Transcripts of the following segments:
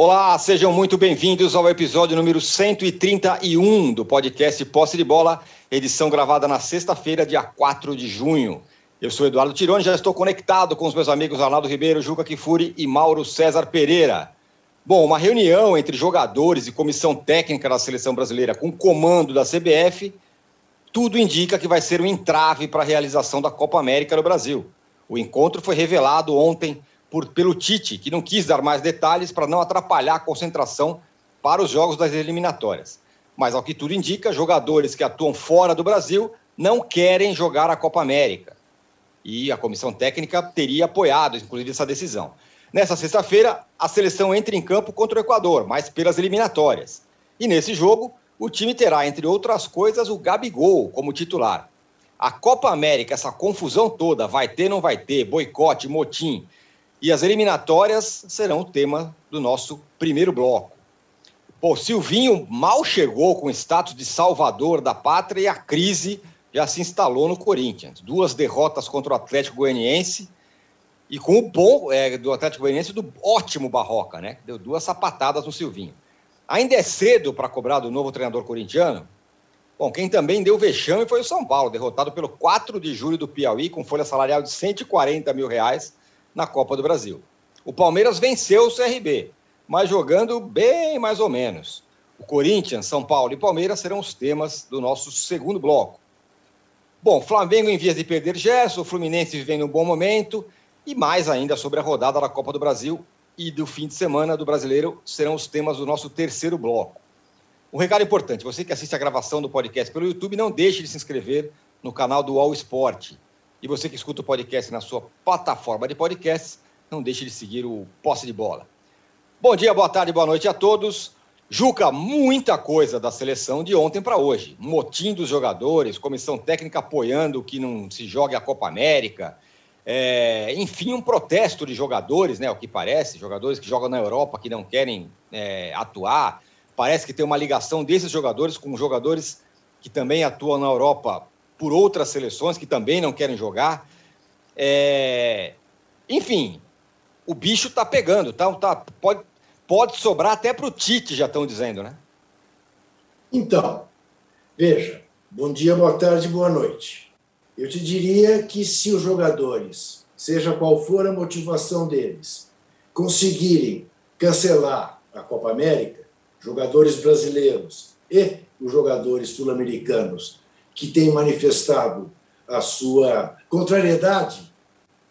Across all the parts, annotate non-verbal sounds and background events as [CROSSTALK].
Olá, sejam muito bem-vindos ao episódio número 131 do podcast Posse de Bola, edição gravada na sexta-feira, dia 4 de junho. Eu sou Eduardo Tironi, já estou conectado com os meus amigos Arnaldo Ribeiro, Juca Kifuri e Mauro César Pereira. Bom, uma reunião entre jogadores e comissão técnica da seleção brasileira com comando da CBF, tudo indica que vai ser um entrave para a realização da Copa América no Brasil. O encontro foi revelado ontem por, pelo Tite, que não quis dar mais detalhes para não atrapalhar a concentração para os jogos das eliminatórias. Mas, ao que tudo indica, jogadores que atuam fora do Brasil não querem jogar a Copa América. E a comissão técnica teria apoiado, inclusive, essa decisão. Nessa sexta-feira, a seleção entra em campo contra o Equador, mas pelas eliminatórias. E nesse jogo, o time terá, entre outras coisas, o Gabigol como titular. A Copa América, essa confusão toda, vai ter, não vai ter, boicote, motim, e as eliminatórias serão o tema do nosso primeiro bloco. Pô, Silvinho mal chegou com o status de salvador da pátria e a crise já se instalou no Corinthians. Duas derrotas contra o Atlético Goianiense e com o bom é, do Atlético Goianiense do ótimo Barroca, né? Deu duas sapatadas no Silvinho. Ainda é cedo para cobrar do novo treinador corintiano? Bom, quem também deu vexame foi o São Paulo, derrotado pelo 4 de julho do Piauí, com folha salarial de 140 mil reais na Copa do Brasil. O Palmeiras venceu o CRB, mas jogando bem mais ou menos. O Corinthians, São Paulo e Palmeiras serão os temas do nosso segundo bloco. Bom, Flamengo em vias de perder Gerson, Fluminense vivendo um bom momento e mais ainda sobre a rodada da Copa do Brasil e do fim de semana do Brasileiro serão os temas do nosso terceiro bloco. Um recado importante: você que assiste a gravação do podcast pelo YouTube, não deixe de se inscrever no canal do All Sport. E você que escuta o podcast na sua plataforma de podcasts, não deixe de seguir o Posse de Bola. Bom dia, boa tarde, boa noite a todos. Juca, muita coisa da seleção de ontem para hoje. Motim dos jogadores, comissão técnica apoiando que não se jogue a Copa América. É, enfim, um protesto de jogadores, né? O que parece, jogadores que jogam na Europa que não querem é, atuar. Parece que tem uma ligação desses jogadores com jogadores que também atuam na Europa por outras seleções que também não querem jogar. É... Enfim, o bicho está pegando, tá, tá, pode, pode sobrar até para o Tite, já estão dizendo, né? Então, veja, bom dia, boa tarde, boa noite. Eu te diria que se os jogadores, seja qual for a motivação deles, conseguirem cancelar a Copa América, jogadores brasileiros e os jogadores sul-americanos que têm manifestado a sua contrariedade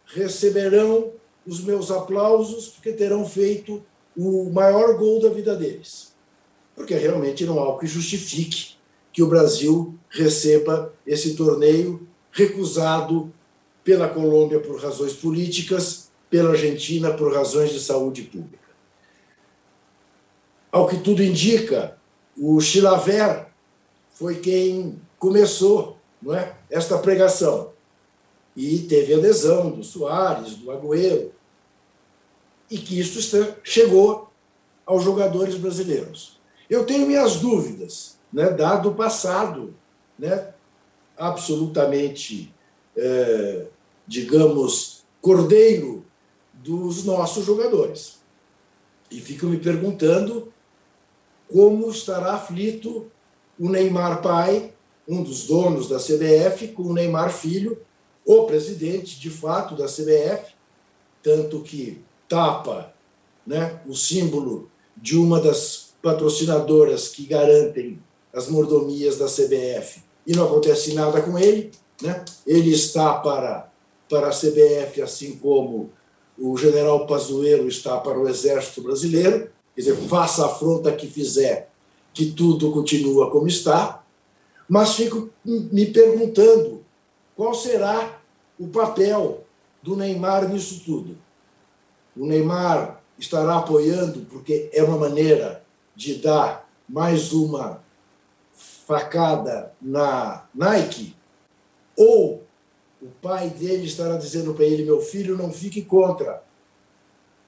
receberão os meus aplausos porque terão feito o maior gol da vida deles. Porque realmente não há o que justifique que o Brasil receba esse torneio recusado pela Colômbia por razões políticas, pela Argentina por razões de saúde pública. Ao que tudo indica, o Chilaver foi quem começou não é, esta pregação. E teve adesão do Soares, do Agüero, e que isso chegou aos jogadores brasileiros. Eu tenho minhas dúvidas, né, dado o passado né, absolutamente, é, digamos, cordeiro dos nossos jogadores. E fico me perguntando como estará aflito o Neymar pai um dos donos da CBF, com o Neymar Filho, o presidente de fato da CBF, tanto que tapa né, o símbolo de uma das patrocinadoras que garantem as mordomias da CBF e não acontece nada com ele. Né? Ele está para, para a CBF, assim como o general Pazuello está para o Exército Brasileiro. Quer dizer, faça a afronta que fizer, que tudo continua como está mas fico me perguntando qual será o papel do Neymar nisso tudo. O Neymar estará apoiando porque é uma maneira de dar mais uma facada na Nike? Ou o pai dele estará dizendo para ele: meu filho, não fique contra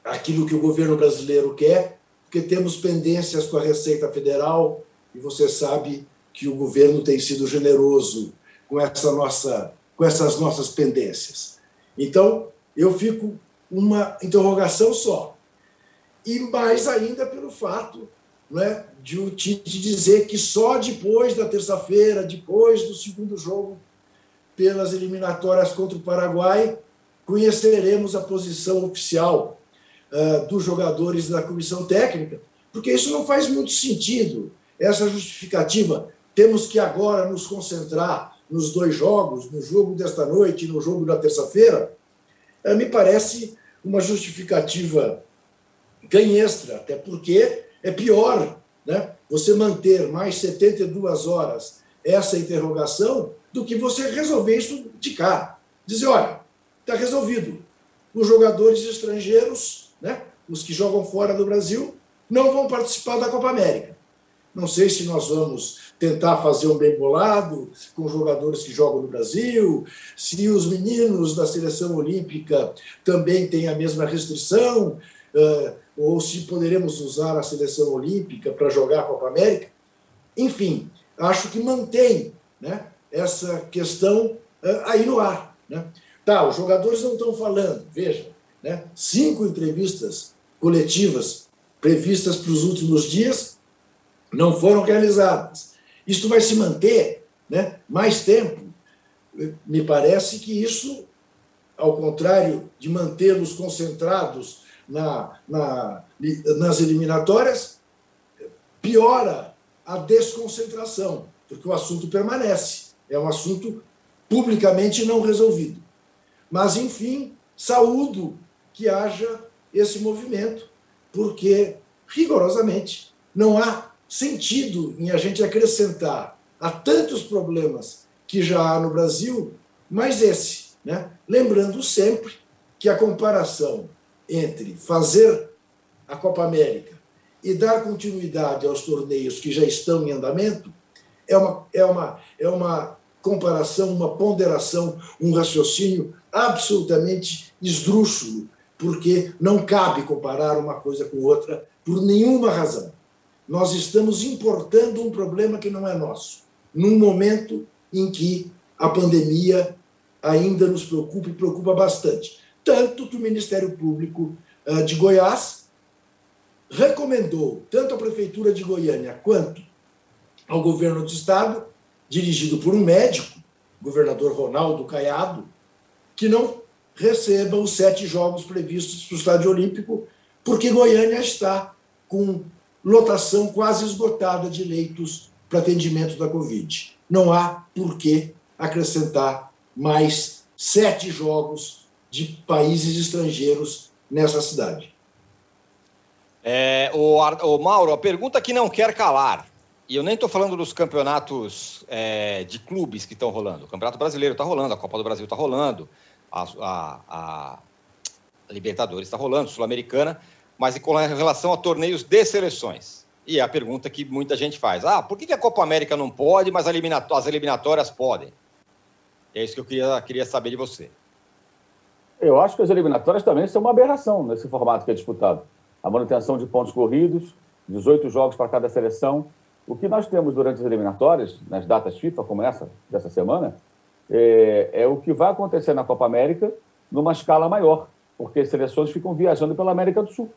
aquilo que o governo brasileiro quer, porque temos pendências com a Receita Federal e você sabe que o governo tem sido generoso com essa nossa com essas nossas pendências. Então, eu fico uma interrogação só. e mais ainda pelo fato né, de o Tite dizer que só depois da terça-feira, depois do segundo jogo, pelas eliminatórias contra o Paraguai, conheceremos a posição oficial uh, dos jogadores da comissão técnica, porque isso não faz muito sentido, essa justificativa. Temos que agora nos concentrar nos dois jogos, no jogo desta noite e no jogo da terça-feira, uh, me parece uma justificativa ganhestra, até porque é pior né, você manter mais 72 horas essa interrogação do que você resolver isso de cá. Dizer, olha, está resolvido. Os jogadores estrangeiros, né, os que jogam fora do Brasil, não vão participar da Copa América. Não sei se nós vamos tentar fazer um bem bolado com jogadores que jogam no Brasil, se os meninos da seleção olímpica também têm a mesma restrição. Uh, ou se poderemos usar a seleção olímpica para jogar a Copa América. Enfim, acho que mantém né, essa questão uh, aí no ar. Né? Tá, os jogadores não estão falando, veja, né, cinco entrevistas coletivas previstas para os últimos dias não foram realizadas. Isto vai se manter né, mais tempo. Me parece que isso, ao contrário de mantê-los concentrados na, na, nas eliminatórias, piora a desconcentração, porque o assunto permanece. É um assunto publicamente não resolvido. Mas, enfim, saúdo que haja esse movimento, porque, rigorosamente, não há sentido em a gente acrescentar a tantos problemas que já há no Brasil, mais esse. Né? Lembrando sempre que a comparação entre fazer a Copa América e dar continuidade aos torneios que já estão em andamento é uma, é uma, é uma comparação, uma ponderação, um raciocínio absolutamente esdrúxulo, porque não cabe comparar uma coisa com outra por nenhuma razão. Nós estamos importando um problema que não é nosso, num momento em que a pandemia ainda nos preocupa e preocupa bastante. Tanto que o Ministério Público uh, de Goiás recomendou, tanto à Prefeitura de Goiânia quanto ao governo do Estado, dirigido por um médico, governador Ronaldo Caiado, que não receba os sete jogos previstos para o Estádio Olímpico, porque Goiânia está com lotação quase esgotada de leitos para atendimento da Covid. Não há por que acrescentar mais sete jogos de países estrangeiros nessa cidade. É, o, o Mauro, a pergunta que não quer calar, e eu nem estou falando dos campeonatos é, de clubes que estão rolando. O Campeonato Brasileiro está rolando, a Copa do Brasil está rolando, a, a, a Libertadores está rolando, Sul-Americana, mas com relação a torneios de seleções. E é a pergunta que muita gente faz: ah, por que a Copa América não pode, mas as eliminatórias podem? É isso que eu queria, queria saber de você. Eu acho que as eliminatórias também são uma aberração nesse formato que é disputado. A manutenção de pontos corridos, 18 jogos para cada seleção. O que nós temos durante as eliminatórias, nas datas FIFA, como essa dessa semana, é, é o que vai acontecer na Copa América numa escala maior, porque as seleções ficam viajando pela América do Sul.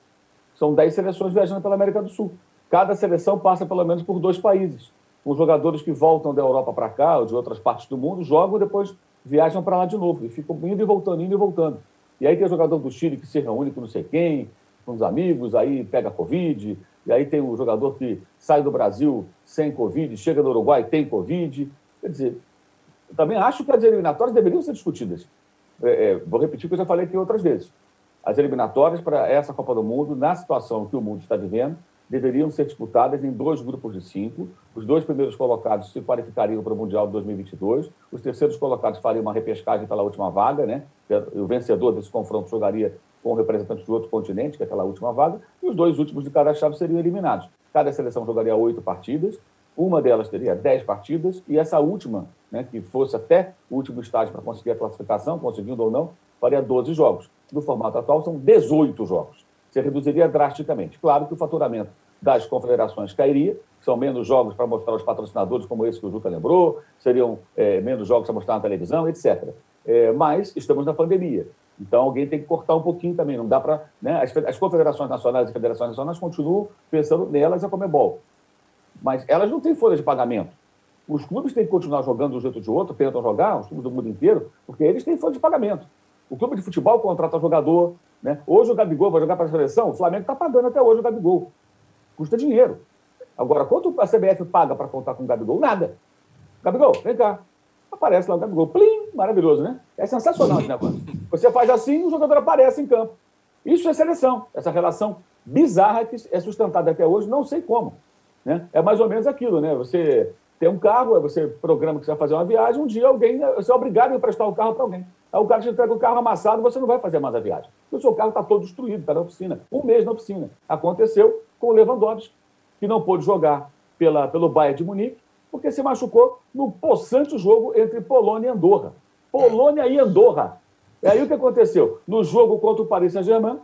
São 10 seleções viajando pela América do Sul. Cada seleção passa pelo menos por dois países. Os jogadores que voltam da Europa para cá, ou de outras partes do mundo, jogam depois viajam para lá de novo e ficam indo e voltando, indo e voltando. E aí tem o jogador do Chile que se reúne com não sei quem, com os amigos, aí pega Covid, e aí tem o jogador que sai do Brasil sem Covid, chega no Uruguai tem Covid. Quer dizer, eu também acho que as eliminatórias deveriam ser discutidas. É, é, vou repetir o que eu já falei aqui outras vezes. As eliminatórias para essa Copa do Mundo, na situação que o mundo está vivendo, deveriam ser disputadas em dois grupos de cinco. Os dois primeiros colocados se qualificariam para o Mundial de 2022. Os terceiros colocados fariam uma repescagem pela última vaga, né? O vencedor desse confronto jogaria com o representante de outro continente, que é aquela última vaga, e os dois últimos de cada chave seriam eliminados. Cada seleção jogaria oito partidas, uma delas teria dez partidas, e essa última, né, que fosse até o último estágio para conseguir a classificação, conseguindo ou não, faria 12 jogos. No formato atual, são 18 jogos. Você reduziria drasticamente. Claro que o faturamento das confederações cairia, são menos jogos para mostrar aos patrocinadores, como esse que o Juca lembrou, seriam é, menos jogos para mostrar na televisão, etc. É, mas estamos na pandemia. Então, alguém tem que cortar um pouquinho também. Não dá para. Né? As, as, confederações nacionais e federações nacionais continuam pensando nelas a Comebol. Mas elas não têm folha de pagamento. Os clubes têm que continuar jogando de um jeito ou de outro, tentam jogar, os clubes do mundo inteiro, porque eles têm folha de pagamento. O clube de futebol contrata jogador. Né? Hoje o Gabigol vai jogar para a seleção, o Flamengo está pagando até hoje o Gabigol. Custa dinheiro. Agora, quanto a CBF paga para contar com o Gabigol? Nada. Gabigol, vem cá. Aparece lá o Gabigol. Plim! Maravilhoso, né? É sensacional esse negócio. Você faz assim, o jogador aparece em campo. Isso é seleção. Essa relação bizarra que é sustentada até hoje, não sei como. Né? É mais ou menos aquilo, né? Você tem um carro, você programa que você vai fazer uma viagem, um dia alguém, você é obrigado a emprestar o carro para alguém. Aí o cara te entrega o carro amassado, você não vai fazer mais a viagem. Porque o seu carro está todo destruído, está na oficina. Um mês na oficina. Aconteceu com o Lewandowski, que não pôde jogar pela, pelo Bayern de Munique, porque se machucou no possante jogo entre Polônia e Andorra. Polônia e Andorra. E aí o que aconteceu? No jogo contra o Paris Saint-Germain,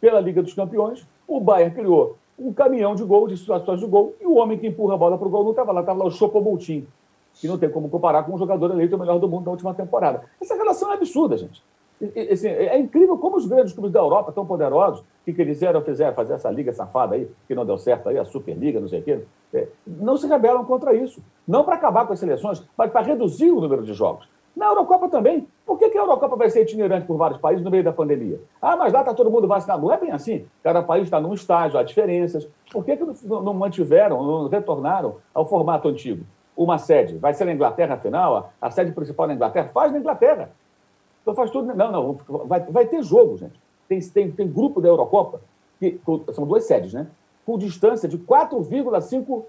pela Liga dos Campeões, o Bayern criou um caminhão de gol, de situações de gol, e o homem que empurra a bola para o gol não estava lá, estava lá o Chopomoutin, que não tem como comparar com um jogador eleito o melhor do mundo da última temporada. Essa relação é absurda, gente. Assim, é incrível como os grandes clubes da Europa tão poderosos, que quiseram fizeram fazer essa liga safada aí, que não deu certo aí, a Superliga, não sei o quê, é, não se rebelam contra isso. Não para acabar com as seleções, mas para reduzir o número de jogos. Na Eurocopa também. Por que, que a Eurocopa vai ser itinerante por vários países no meio da pandemia? Ah, mas lá está todo mundo vacinado. Não é bem assim. Cada país está num estágio, há diferenças. Por que, que não mantiveram, não retornaram ao formato antigo? Uma sede. Vai ser na Inglaterra, afinal? A sede principal na Inglaterra? Faz na Inglaterra. Então faz tudo. Não, não. Vai, vai ter jogo, gente. Tem, tem, tem grupo da Eurocopa, que são duas sedes, né? Com distância de 4,5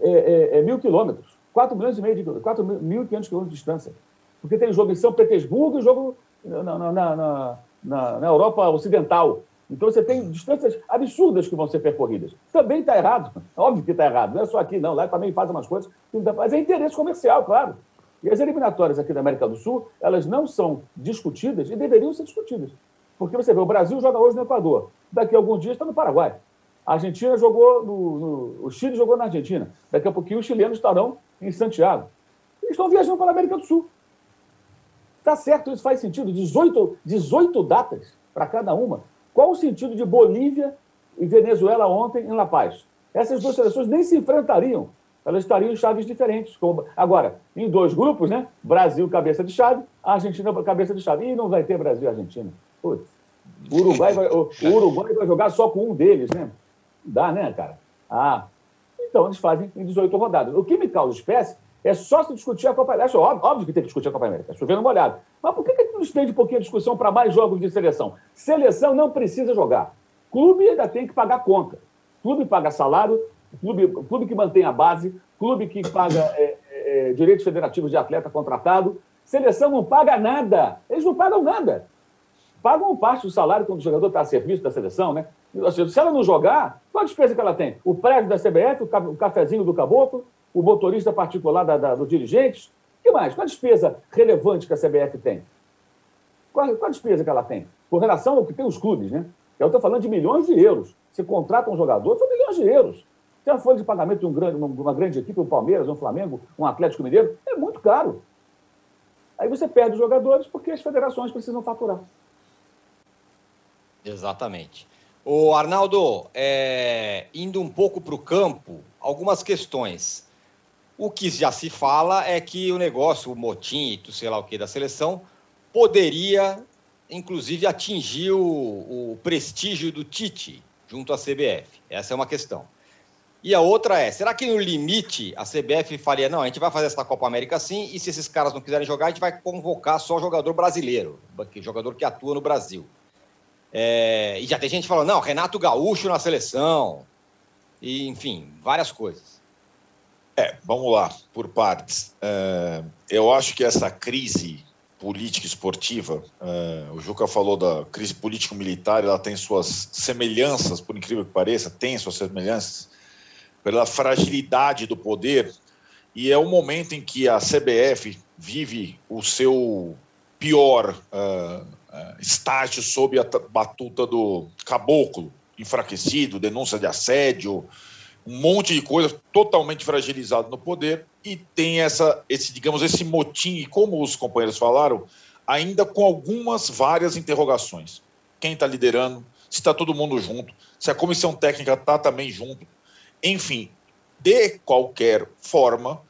é, é, é, mil quilômetros. 4 milhões e meio de 4.500 quilômetros de distância. Porque tem jogo em São Petersburgo e jogo na, na, na, na, na Europa Ocidental. Então você tem distâncias absurdas que vão ser percorridas. Também está errado. [LAUGHS] Óbvio que está errado. Não é só aqui, não. Lá também faz umas coisas. Mas é interesse comercial, claro. E as eliminatórias aqui da América do Sul, elas não são discutidas e deveriam ser discutidas. Porque você vê, o Brasil joga hoje no Equador. Daqui a alguns dias está no Paraguai. A Argentina jogou no, no, O Chile jogou na Argentina. Daqui a pouquinho os chilenos estarão em Santiago. Eles estão viajando para a América do Sul. Está certo, isso faz sentido. 18, 18 datas para cada uma. Qual o sentido de Bolívia e Venezuela ontem em La Paz? Essas duas seleções nem se enfrentariam. Elas estariam em chaves diferentes. Agora, em dois grupos, né? Brasil, cabeça de chave, Argentina, cabeça de chave. E não vai ter Brasil e Argentina. Putz. O Uruguai, vai, o Uruguai vai jogar só com um deles, né? Dá, né, cara? Ah, então eles fazem em 18 rodadas. O que me causa espécie é só se discutir a Copa América. Óbvio, óbvio que tem que discutir a Copa América, é chovendo molhado. Mas por que, que não estende um pouquinho a discussão para mais jogos de seleção? Seleção não precisa jogar. Clube ainda tem que pagar conta. Clube paga salário, clube, clube que mantém a base, clube que paga é, é, direitos federativos de atleta contratado. Seleção não paga nada. Eles não pagam nada. Pagam parte do salário quando o jogador está a serviço da seleção, né? Se ela não jogar, qual a despesa que ela tem? O prédio da CBF, o cafezinho do caboclo, o motorista particular da, da, do dirigente. O que mais? Qual a despesa relevante que a CBF tem? Qual, qual a despesa que ela tem? Com relação ao que tem os clubes, né? Eu estou falando de milhões de euros. Você contrata um jogador, são milhões de euros. Tem a folha de pagamento de um grande, uma, uma grande equipe, um Palmeiras, um Flamengo, um Atlético Mineiro, é muito caro. Aí você perde os jogadores porque as federações precisam faturar. Exatamente. O Arnaldo, é, indo um pouco para o campo, algumas questões. O que já se fala é que o negócio, o motim, sei lá o que, da seleção, poderia, inclusive, atingir o, o prestígio do Tite junto à CBF. Essa é uma questão. E a outra é, será que no limite a CBF faria, não, a gente vai fazer essa Copa América sim, e se esses caras não quiserem jogar, a gente vai convocar só jogador brasileiro, jogador que atua no Brasil. É, e já tem gente falando, não, Renato Gaúcho na seleção, e enfim, várias coisas. É, vamos lá, por partes. É, eu acho que essa crise política esportiva, é, o Juca falou da crise político-militar, ela tem suas semelhanças, por incrível que pareça, tem suas semelhanças, pela fragilidade do poder, e é o momento em que a CBF vive o seu pior uh, uh, estágio sob a batuta do caboclo, enfraquecido, denúncia de assédio, um monte de coisa totalmente fragilizado no poder e tem essa esse digamos esse motim e como os companheiros falaram ainda com algumas várias interrogações. Quem está liderando? Se está todo mundo junto? Se a comissão técnica está também junto? Enfim, de qualquer forma,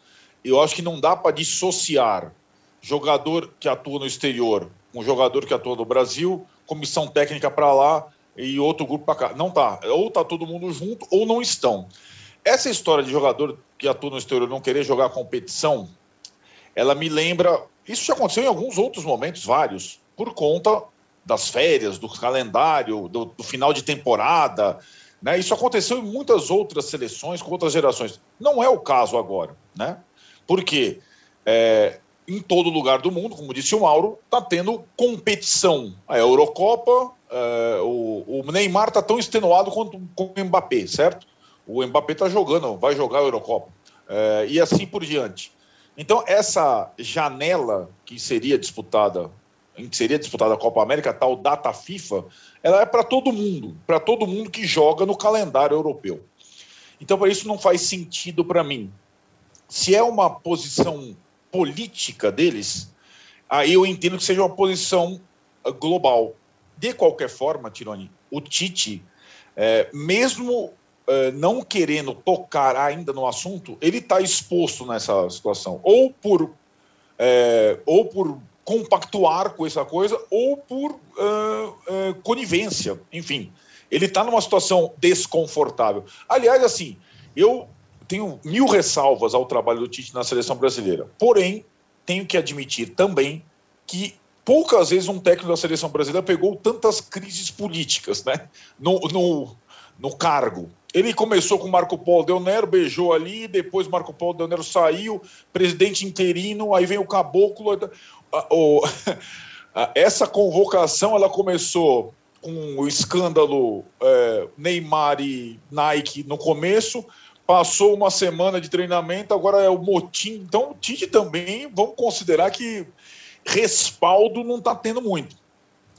eu acho que não dá para dissociar jogador que atua no exterior com jogador que atua no Brasil, comissão técnica para lá e outro grupo para cá. Não tá. Ou tá todo mundo junto ou não estão. Essa história de jogador que atua no exterior não querer jogar competição, ela me lembra. Isso já aconteceu em alguns outros momentos, vários, por conta das férias, do calendário, do, do final de temporada. Né? Isso aconteceu em muitas outras seleções com outras gerações. Não é o caso agora. Né? Porque é, em todo lugar do mundo, como disse o Mauro, está tendo competição. A Eurocopa, é, o, o, Neymar está tão extenuado quanto com o Mbappé, certo? O Mbappé está jogando, vai jogar a Eurocopa. É, e assim por diante. Então, essa janela que seria disputada, em que seria disputada a Copa América, tal data FIFA, ela é para todo mundo, para todo mundo que joga no calendário europeu. Então, para isso não faz sentido para mim. Se é uma posição política deles, aí eu entendo que seja uma posição global. De qualquer forma, Tironi, o Tite, é, mesmo é, não querendo tocar ainda no assunto, ele está exposto nessa situação, ou por, é, ou por compactuar com essa coisa, ou por é, conivência, enfim. Ele está numa situação desconfortável. Aliás, assim, eu tenho mil ressalvas ao trabalho do Tite na seleção brasileira, porém, tenho que admitir também que poucas vezes um técnico da seleção brasileira pegou tantas crises políticas né, no, no, no cargo. Ele começou com Marco Polo Del Nero, beijou ali, depois Marco Polo Del Nero saiu, presidente interino, aí vem o caboclo. [LAUGHS] Essa convocação ela começou com o escândalo é, Neymar e Nike no começo, passou uma semana de treinamento, agora é o motim. Então, o Tite também, vamos considerar que respaldo não está tendo muito.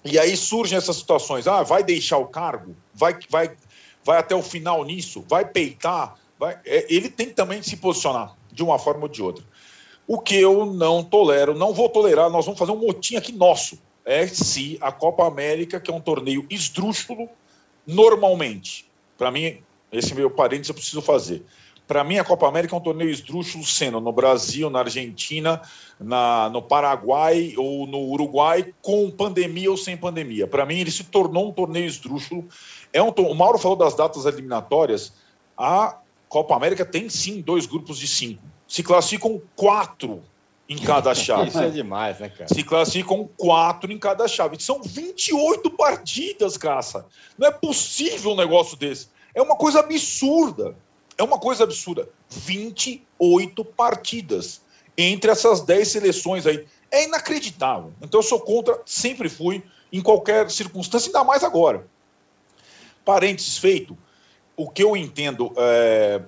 E aí surgem essas situações. Ah, vai deixar o cargo? Vai, vai, vai até o final nisso? Vai peitar? Vai... É, ele tem também se posicionar de uma forma ou de outra. O que eu não tolero, não vou tolerar, nós vamos fazer um motim aqui nosso. É se a Copa América, que é um torneio esdrúxulo, normalmente. Para mim, esse meu parênteses eu preciso fazer. Para mim, a Copa América é um torneio esdrúxulo sendo no Brasil, na Argentina, na, no Paraguai ou no Uruguai, com pandemia ou sem pandemia. Para mim, ele se tornou um torneio esdrúxulo. É um, o Mauro falou das datas eliminatórias. A Copa América tem sim dois grupos de cinco. Se classificam quatro em cada [LAUGHS] chave. Isso é demais, né, cara? Se classificam quatro em cada chave. São 28 partidas, caça. Não é possível um negócio desse. É uma coisa absurda. É uma coisa absurda. 28 partidas entre essas 10 seleções aí. É inacreditável. Então eu sou contra, sempre fui, em qualquer circunstância, ainda mais agora. Parênteses feito, o que eu entendo é,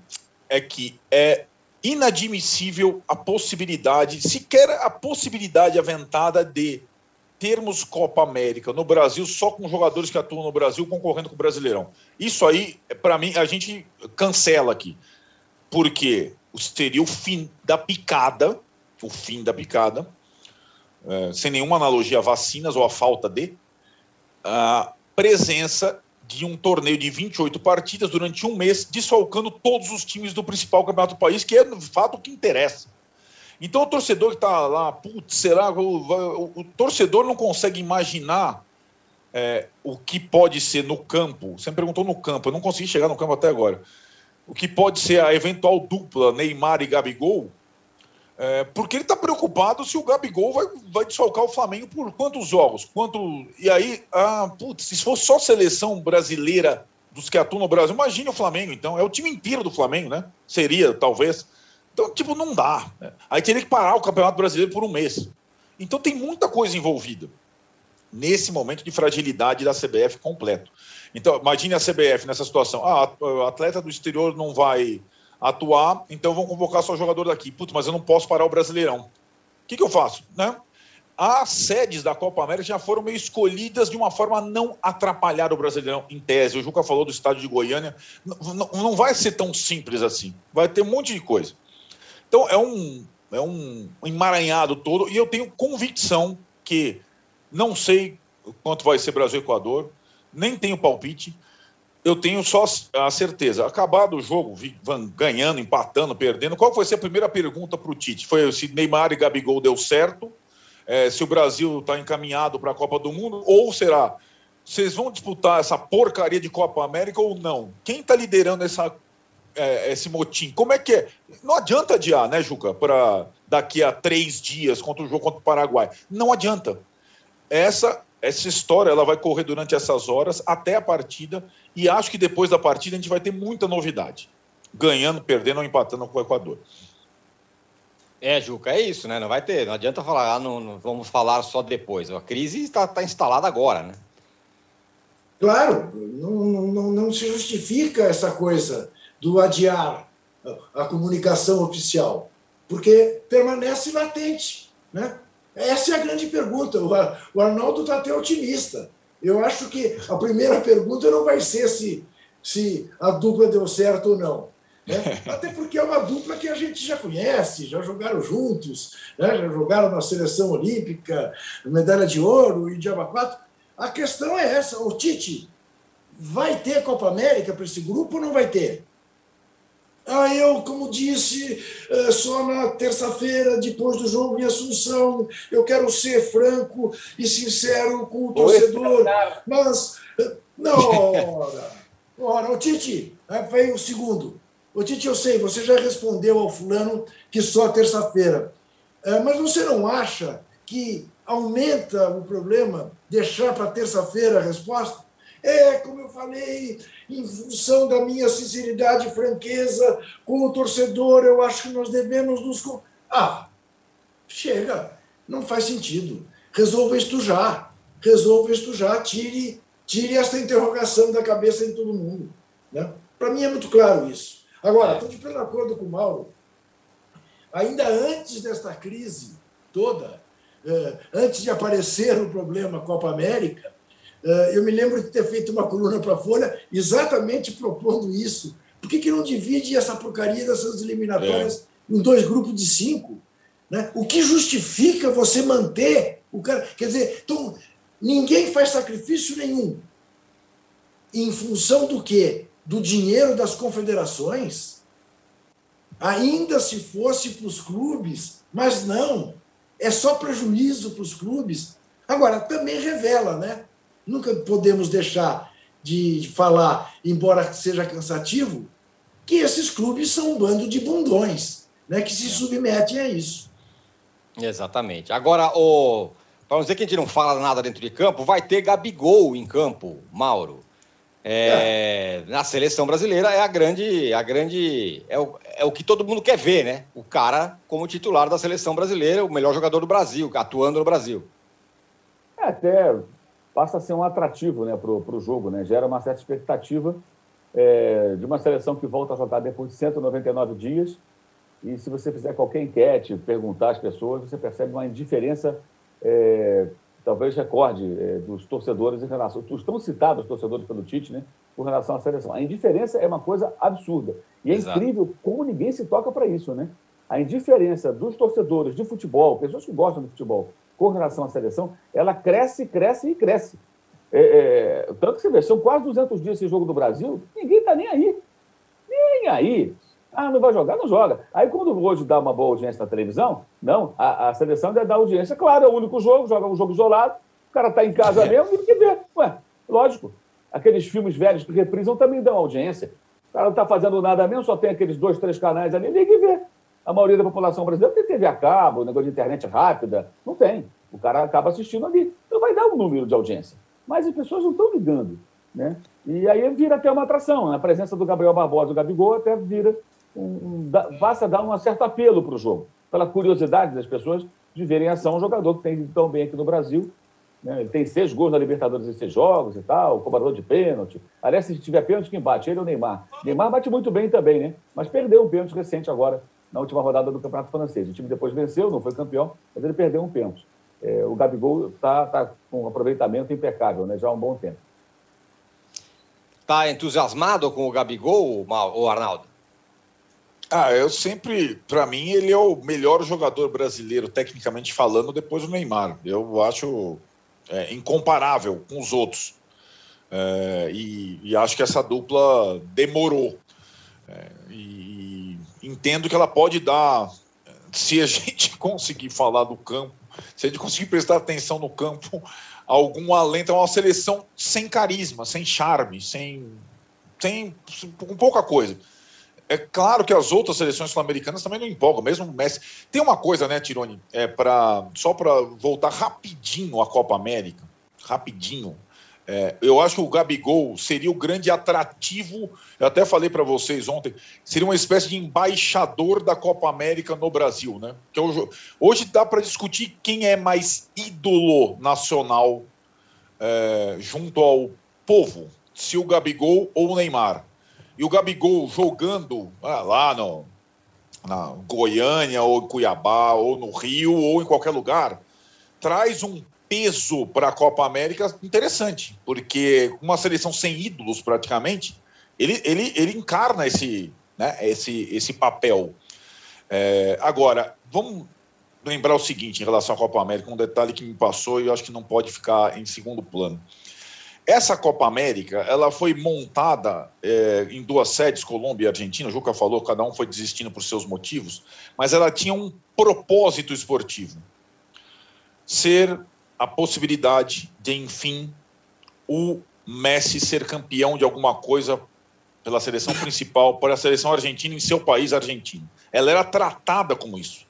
é que é inadmissível a possibilidade, sequer a possibilidade aventada de termos Copa América no Brasil só com jogadores que atuam no Brasil concorrendo com o Brasileirão. Isso aí, para mim, a gente cancela aqui. Porque seria o fim da picada, o fim da picada, é, sem nenhuma analogia a vacinas ou a falta de, a presença de um torneio de 28 partidas durante um mês, desfalcando todos os times do principal campeonato do país, que é, de fato, o que interessa. Então o torcedor que está lá, putz, será o, o, o, torcedor não consegue imaginar é, o que pode ser no campo. Você me perguntou no campo, eu não consegui chegar no campo até agora. O que pode ser a eventual dupla Neymar e Gabigol, é, porque ele está preocupado se o Gabigol vai, vai desfalcar o Flamengo por quantos jogos? Quanto, e aí, ah, putz, se for só seleção brasileira dos que atuam no Brasil, imagine o Flamengo, então. É o time inteiro do Flamengo, né? Seria, talvez. Então, tipo, não dá. Aí teria que parar o Campeonato Brasileiro por um mês. Então tem muita coisa envolvida nesse momento de fragilidade da CBF completo. Então, imagine a CBF nessa situação. Ah, o atleta do exterior não vai atuar, então vão convocar só jogador daqui. Putz, mas eu não posso parar o Brasileirão. O que, que eu faço? Né? As sedes da Copa América já foram meio escolhidas de uma forma a não atrapalhar o Brasileirão, em tese. O Juca falou do estádio de Goiânia. Não, não, não vai ser tão simples assim. Vai ter um monte de coisa. Então é um, é um emaranhado todo e eu tenho convicção porque não sei quanto vai ser Brasil Equador, nem tenho palpite. Eu tenho só a certeza. Acabado o jogo, ganhando, empatando, perdendo. Qual foi a primeira pergunta para o Tite? Foi se Neymar e Gabigol deu certo? É, se o Brasil está encaminhado para a Copa do Mundo? Ou será? Vocês vão disputar essa porcaria de Copa América ou não? Quem está liderando essa, é, esse motim? Como é que é? Não adianta adiar, né, Juca? Para daqui a três dias contra o jogo contra o Paraguai. Não adianta. Essa essa história ela vai correr durante essas horas até a partida e acho que depois da partida a gente vai ter muita novidade, ganhando, perdendo ou empatando com o Equador. É, Juca, é isso, né? Não vai ter, não adianta falar, ah, não, não vamos falar só depois. A crise está, está instalada agora, né? Claro, não, não, não se justifica essa coisa do adiar a, comunicação oficial, porque permanece latente, né? Essa é a grande pergunta. O Arnaldo está até otimista. Eu acho que a primeira pergunta não vai ser se, se a dupla deu certo ou não. Né? [LAUGHS] Até porque é uma dupla que a gente já conhece, já jogaram juntos, né? já jogaram na seleção olímpica, medalha de ouro e diaba 4. A questão é essa: o Tite vai ter Copa América para esse grupo ou não vai ter? Ah, eu, como disse, eh, só na terça-feira, depois do jogo em Assunção, eu quero ser franco e sincero com o torcedor. Mas, eh, não, ora, ora, o Tite, veio o segundo. O Tite, eu sei, você já respondeu ao fulano que só terça-feira. Eh, mas você não acha que aumenta o problema deixar para terça-feira a resposta? É, como eu falei, em função da minha sinceridade e franqueza com o torcedor, eu acho que nós devemos nos. Ah, chega, não faz sentido. Resolva isto já. Resolva isto já. Tire, tire esta interrogação da cabeça de todo mundo. Né? Para mim é muito claro isso. Agora, estou de pleno acordo com o Mauro. Ainda antes desta crise toda, eh, antes de aparecer o problema Copa América, eu me lembro de ter feito uma coluna para a Folha exatamente propondo isso. Por que, que não divide essa porcaria dessas eliminatórias é. em dois grupos de cinco? Né? O que justifica você manter o cara? Quer dizer, então, ninguém faz sacrifício nenhum. Em função do quê? Do dinheiro das confederações? Ainda se fosse para os clubes, mas não. É só prejuízo para os clubes. Agora, também revela, né? Nunca podemos deixar de falar, embora seja cansativo, que esses clubes são um bando de bundões né, que se é. submetem a isso. Exatamente. Agora, o... para não dizer que a gente não fala nada dentro de campo, vai ter Gabigol em campo, Mauro. É, é. Na seleção brasileira é a grande, a grande é o, é o que todo mundo quer ver, né? O cara como titular da seleção brasileira, o melhor jogador do Brasil, atuando no Brasil. É, até passa a ser um atrativo né, para o jogo, né? gera uma certa expectativa é, de uma seleção que volta a jogar depois de 199 dias. E se você fizer qualquer enquete, perguntar às pessoas, você percebe uma indiferença, é, talvez recorde, é, dos torcedores em relação. Estão citados os torcedores pelo Tite, né, com relação à seleção. A indiferença é uma coisa absurda. E é Exato. incrível como ninguém se toca para isso, né? A indiferença dos torcedores de futebol, pessoas que gostam de futebol, com relação à seleção, ela cresce, cresce e cresce. É, é, tanto que você vê, são quase 200 dias esse jogo do Brasil, ninguém está nem aí. Nem aí. Ah, não vai jogar? Não joga. Aí, quando hoje dá uma boa audiência na televisão, não, a, a seleção deve dar audiência. Claro, é o único jogo, joga um jogo isolado, o cara está em casa é. mesmo, ninguém vê. Ué, lógico. Aqueles filmes velhos que reprisam também dão audiência. O cara não está fazendo nada mesmo, só tem aqueles dois, três canais ali, ninguém vê. A maioria da população brasileira tem TV a cabo, negócio de internet rápida. Não tem. O cara acaba assistindo ali. Então vai dar um número de audiência. Mas as pessoas não estão ligando. Né? E aí vira até uma atração. A presença do Gabriel Barbosa, o Gabigol, até vira um, um, passa a dar um certo apelo para o jogo, pela curiosidade das pessoas de verem ação um jogador que tem tão bem aqui no Brasil. Né? Ele tem seis gols na Libertadores em seis jogos e tal, cobrador de pênalti. Aliás, se tiver pênalti, quem bate? Ele ou o Neymar? Neymar bate muito bem também, né? Mas perdeu um pênalti recente agora na última rodada do Campeonato Francês. O time depois venceu, não foi campeão, mas ele perdeu um pênalti. É, o Gabigol está tá com um aproveitamento impecável, né, já há um bom tempo. Está entusiasmado com o Gabigol, o Arnaldo? Ah, eu sempre, para mim, ele é o melhor jogador brasileiro, tecnicamente falando, depois do Neymar. Eu acho é, incomparável com os outros. É, e, e, acho que essa dupla demorou. É, e, e entendo que ela pode dar, se a [LAUGHS] gente conseguir falar do campo, se a gente conseguir prestar atenção no campo, algum alento. É uma seleção sem carisma, sem charme, sem, sem com pouca coisa. É claro que as outras seleções sul-americanas também não empolgam, mesmo o Messi. Tem uma coisa, né, Tironi? É para só para voltar rapidinho à Copa América, rapidinho. É, eu acho que o Gabigol seria o grande atrativo. Eu até falei para vocês ontem, seria uma espécie de embaixador da Copa América no Brasil, né? Que hoje, hoje dá para discutir quem é mais ídolo nacional é, junto ao povo, se o Gabigol ou o Neymar. E o Gabigol jogando ah, lá no, na Goiânia, ou Cuiabá, ou no Rio, ou em qualquer lugar, traz um peso para a Copa América interessante, porque uma seleção sem ídolos praticamente, ele, ele, ele encarna esse, né, esse, esse papel. É, agora, vamos lembrar o seguinte em relação à Copa América, um detalhe que me passou e eu acho que não pode ficar em segundo plano. Essa Copa América, ela foi montada é, em duas sedes, Colômbia e Argentina. O Juca falou, cada um foi desistindo por seus motivos, mas ela tinha um propósito esportivo: ser a possibilidade de, enfim, o Messi ser campeão de alguma coisa pela seleção principal, para a seleção argentina em seu país argentino. Ela era tratada como isso.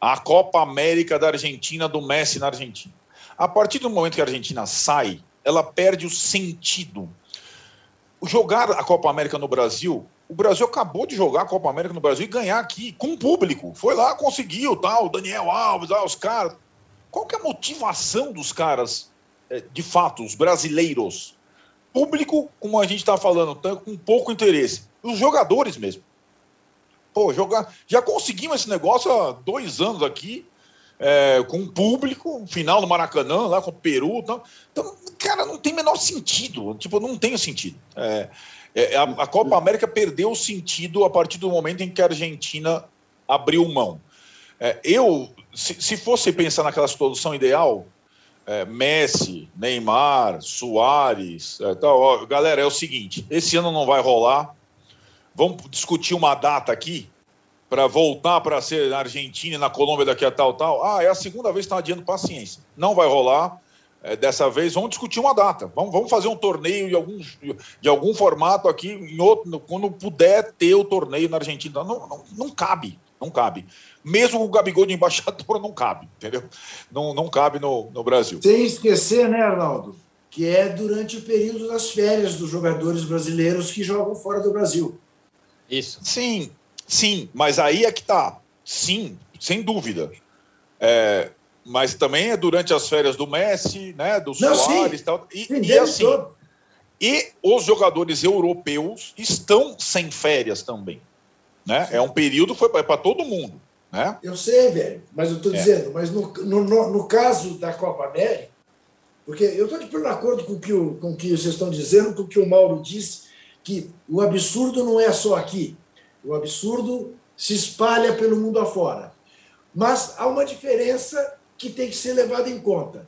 A Copa América da Argentina, do Messi na Argentina. A partir do momento que a Argentina sai, ela perde o sentido. Jogar a Copa América no Brasil, o Brasil acabou de jogar a Copa América no Brasil e ganhar aqui, com o público. Foi lá, conseguiu, tal, Daniel Alves, lá, os caras. Qual que é a motivação dos caras, é, de fato, os brasileiros? Público, como a gente está falando, tá com pouco interesse. Os jogadores mesmo. Pô, jogar. Já conseguimos esse negócio há dois anos aqui, é, com o público, final no Maracanã, lá com o Peru. Então, então, cara, não tem menor sentido. Tipo, não tem sentido. É, é, a, a Copa América perdeu o sentido a partir do momento em que a Argentina abriu mão. É, eu se, se fosse pensar naquela situação ideal, é, Messi, Neymar, Soares, é, tal, ó, galera, é o seguinte: esse ano não vai rolar. Vamos discutir uma data aqui para voltar para ser na Argentina na Colômbia daqui a tal, tal. Ah, é a segunda vez que está adiando paciência. Não vai rolar. É, dessa vez, vamos discutir uma data. Vamos, vamos fazer um torneio de algum, de algum formato aqui, em outro, quando puder ter o torneio na Argentina. Não, não, não cabe, não cabe. Mesmo o Gabigol de embaixador não cabe, entendeu? Não, não cabe no, no Brasil. Sem esquecer, né, Arnaldo, que é durante o período das férias dos jogadores brasileiros que jogam fora do Brasil. Isso. Sim, sim, mas aí é que tá. Sim, sem dúvida. É, mas também é durante as férias do Messi, né, do não, Soares e tal. E, e assim, todo. e os jogadores europeus estão sem férias também. Né? É um período foi para todo mundo. Né? Eu sei, velho, mas eu estou é. dizendo, mas no, no, no, caso da Copa América, porque eu estou de pleno acordo com o, que o, com o que vocês estão dizendo, com o que o Mauro disse, que o absurdo não é só aqui, o absurdo se espalha pelo mundo afora. Mas há uma diferença que tem que ser levada em conta.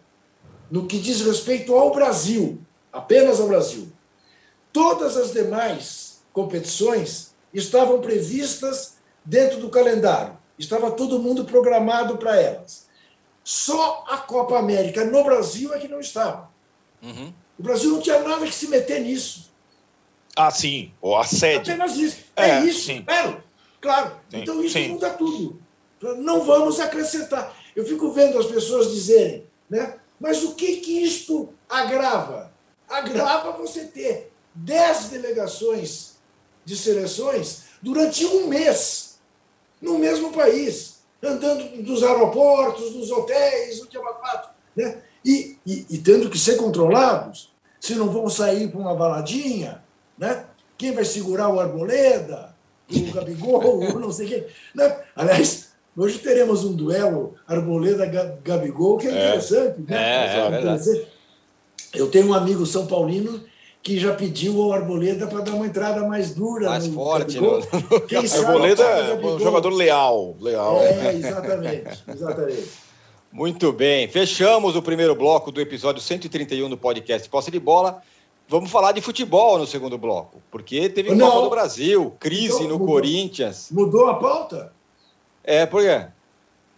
No que diz respeito ao Brasil, apenas ao Brasil. Todas as demais competições estavam previstas dentro do calendário. Estava todo mundo programado para elas. Só a Copa América no Brasil é que não estava. Uhum. O Brasil não tinha nada que se meter nisso. Ah, sim, o assédio. Apenas isso. É, é isso, sim. Claro, claro. Sim, então isso sim. muda tudo. Não vamos acrescentar. Eu fico vendo as pessoas dizerem, né? Mas o que que isto agrava? Agrava você ter dez delegações de seleções durante um mês no mesmo país, andando dos aeroportos, dos hotéis, o que é né? E, e, e, tendo que ser controlados, se não vão sair para uma baladinha, né? Quem vai segurar o Arboleda, o Gabigol, [LAUGHS] não sei quem. Né? Aliás, hoje teremos um duelo Arboleda-Gabigol, que é, é interessante. Né? É, é interessante. Eu tenho um amigo são paulino que já pediu ao Arboleda para dar uma entrada mais dura. Mais no forte. No... [LAUGHS] Quem sabe, Arboleda é um jogador leal. leal. É, exatamente. exatamente. [LAUGHS] Muito bem. Fechamos o primeiro bloco do episódio 131 do podcast Posse de Bola. Vamos falar de futebol no segundo bloco, porque teve Não. Copa do Brasil, crise Então, no mudou. Corinthians. Mudou a pauta? É, por quê?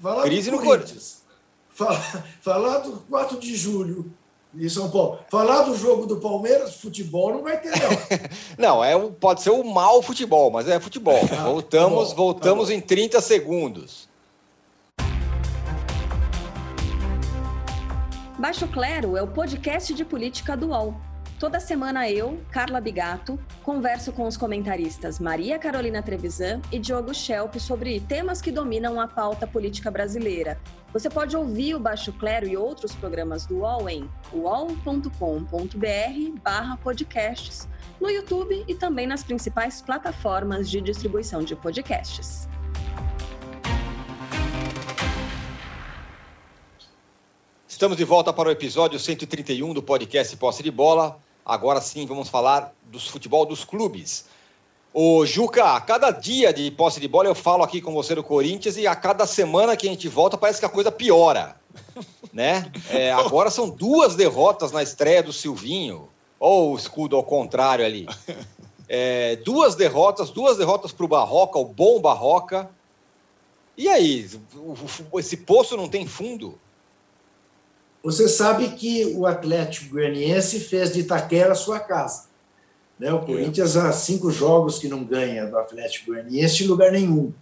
Falar Crise do no Corinthians. Falar, falar do 4 de julho em São Paulo. Falar do jogo do Palmeiras, futebol não vai ter, não. [LAUGHS] Não, é, o- pode ser o mau futebol, mas é futebol. Ah, Voltamos, tá bom, voltamos tá em 30 segundos. Baixo Clero é o podcast de política do UOL. Toda semana eu, Carla Bigato, converso com os comentaristas Maria Carolina Trevisan e Diogo Schelp sobre temas que dominam a pauta política brasileira. Você pode ouvir o Baixo Clero e outros programas do UOL em uol.com.br podcasts, no YouTube e também nas principais plataformas de distribuição de podcasts. Estamos de volta para o episódio 131 do podcast Posse de Bola. Agora sim, vamos falar dos futebol dos clubes. Ô, Juca, a cada dia de posse de bola eu falo aqui com você do Corinthians e a cada semana que a gente volta parece que a coisa piora. [LAUGHS] Né? É, agora são duas derrotas na estreia do Silvinho. Ou o escudo ao contrário ali. É, duas derrotas, duas derrotas para o Barroca, o bom Barroca. E aí, esse poço não tem fundo? Você sabe que o Atlético Goianiense fez de Itaquera sua casa. Né? O Corinthians há cinco jogos que não ganha do Atlético Goianiense em lugar nenhum.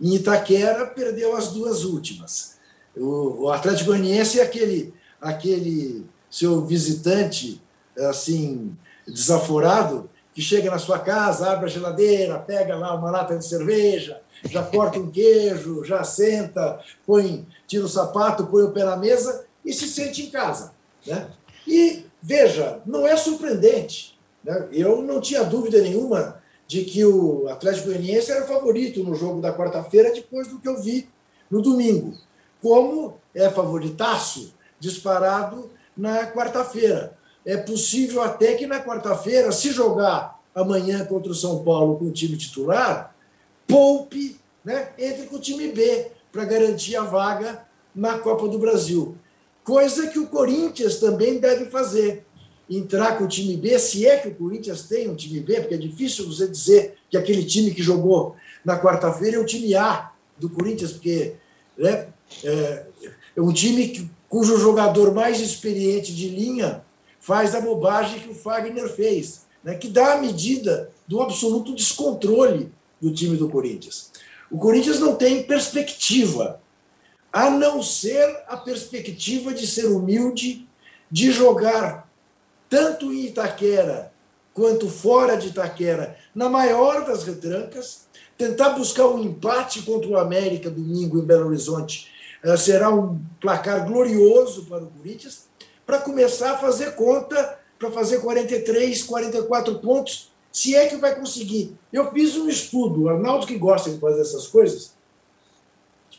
Em Itaquera perdeu as duas últimas. O, o Atlético Goianiense é aquele, aquele seu visitante assim desaforado que chega na sua casa, abre a geladeira, pega lá uma lata de cerveja, já corta um queijo, já senta, põe, tira o sapato, põe o pé na mesa e se sente em casa. Né? E veja, não é surpreendente. Né? Eu não tinha dúvida nenhuma de que o Atlético Goianiense era favorito no jogo da quarta-feira, depois do que eu vi no domingo. Como é favoritaço disparado na quarta-feira. É possível até que na quarta-feira, se jogar amanhã contra o São Paulo com o time titular, poupe, né, entre com o time B para garantir a vaga na Copa do Brasil. Coisa que o Corinthians também deve fazer. Entrar com o time B, se é que o Corinthians tem um time B, porque é difícil você dizer que aquele time que jogou na quarta-feira é o time A do Corinthians, porque né, é, é um time que, cujo jogador mais experiente de linha faz a bobagem que o Fagner fez, né, que dá a medida do absoluto descontrole do time do Corinthians. O Corinthians não tem perspectiva, a não ser a perspectiva de ser humilde, de jogar tanto em Itaquera quanto fora de Itaquera, na maior das retrancas, tentar buscar um empate contra o América domingo em Belo Horizonte. Eh, Será um placar glorioso para o Corinthians, para começar a fazer conta, para fazer 43, 44 pontos, se é que vai conseguir. Eu fiz um estudo, o Arnaldo que gosta de fazer essas coisas,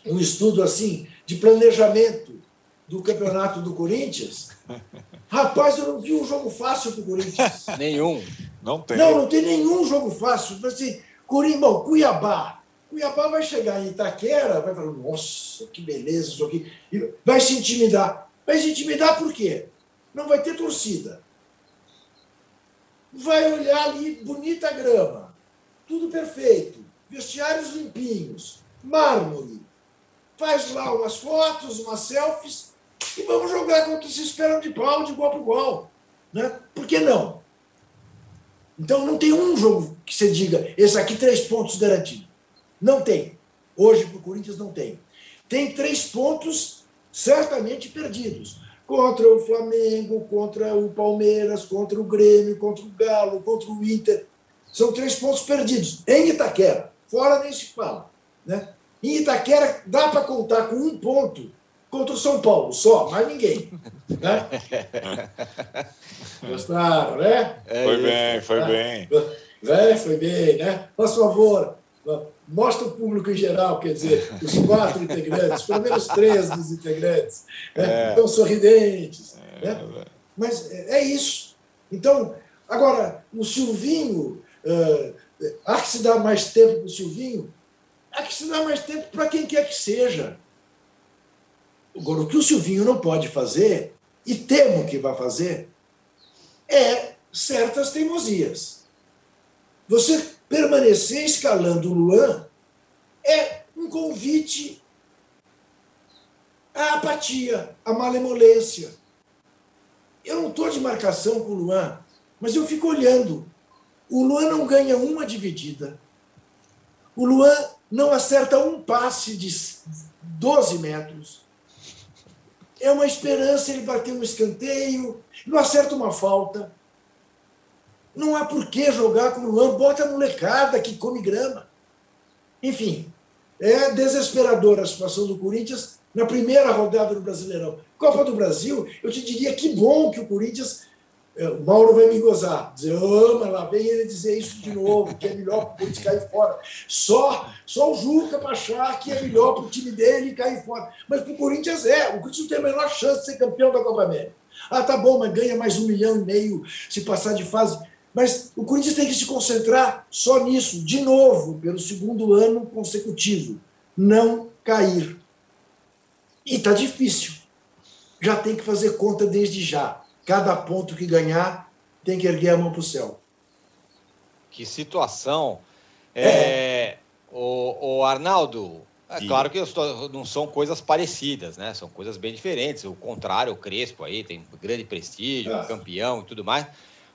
um estudo assim de planejamento do campeonato do Corinthians. [LAUGHS] Rapaz, eu não vi um jogo fácil para o Corinthians. [LAUGHS] Nenhum. Não tem. Não, não tem nenhum jogo fácil. Assim, Corimão, Cuiabá. Cuiabá vai chegar em Itaquera, vai falar, nossa, que beleza isso aqui. E vai se intimidar. Vai se intimidar por quê? Não vai ter torcida. Vai olhar ali, bonita grama, tudo perfeito, vestiários limpinhos, mármore. Faz lá umas fotos, umas selfies e vamos jogar contra se esperam de pau, de igual para igual. Né? Por que não? Então não tem um jogo que você diga, esse aqui três pontos garantido. Não tem. Hoje para o Corinthians não tem. Tem três pontos certamente perdidos. Contra o Flamengo, contra o Palmeiras, contra o Grêmio, contra o Galo, contra o Inter. São três pontos perdidos. Em Itaquera. Fora nem se fala. Né? Em Itaquera dá para contar com um ponto contra o São Paulo, só, mais ninguém. Né? [LAUGHS] Gostaram, né? Foi bem, foi bem. É, foi bem, né? Por favor, mostra o público em geral, quer dizer, os quatro integrantes, pelo menos três dos integrantes, né? É. estão sorridentes. Né? Mas é é isso. Então, Agora, o Silvinho, uh, há que se dar mais tempo para o Silvinho? Há que se dar mais tempo para quem quer que seja. Agora, o que o Silvinho não pode fazer, e temo que vai fazer, é certas teimosias. Você permanecer escalando o Luan é um convite à apatia, à malemolência. Eu não estou de marcação com o Luan, mas eu fico olhando. O Luan não ganha uma dividida. O Luan não acerta um passe de 12 metros. É uma esperança ele bater um escanteio, não acerta uma falta. Não há por que jogar com o Luan, bota a molecada que come grama. Enfim, é desesperadora a situação do Corinthians na primeira rodada do Brasileirão. Copa do Brasil, eu te diria que bom que o Corinthians. É, o Mauro vai me gozar, dizer, oh, mas lá vem ele dizer isso de novo, que é melhor para o Corinthians cair fora. Só, só o Juca para achar que é melhor para o time dele cair fora. Mas para o Corinthians é, o Corinthians não tem a menor chance de ser campeão da Copa América. Ah, tá bom, mas ganha mais um milhão e meio se passar de fase. Mas o Corinthians tem que se concentrar só nisso, de novo, pelo segundo ano consecutivo. Não cair. E está difícil. Já tem que fazer conta desde já. Cada ponto que ganhar tem que erguer a mão para o céu. Que situação. É. é... O, o Arnaldo, é e... claro que estou, não são coisas parecidas, né? São coisas bem diferentes. O contrário, o Crespo aí tem grande prestígio, ah. campeão e tudo mais.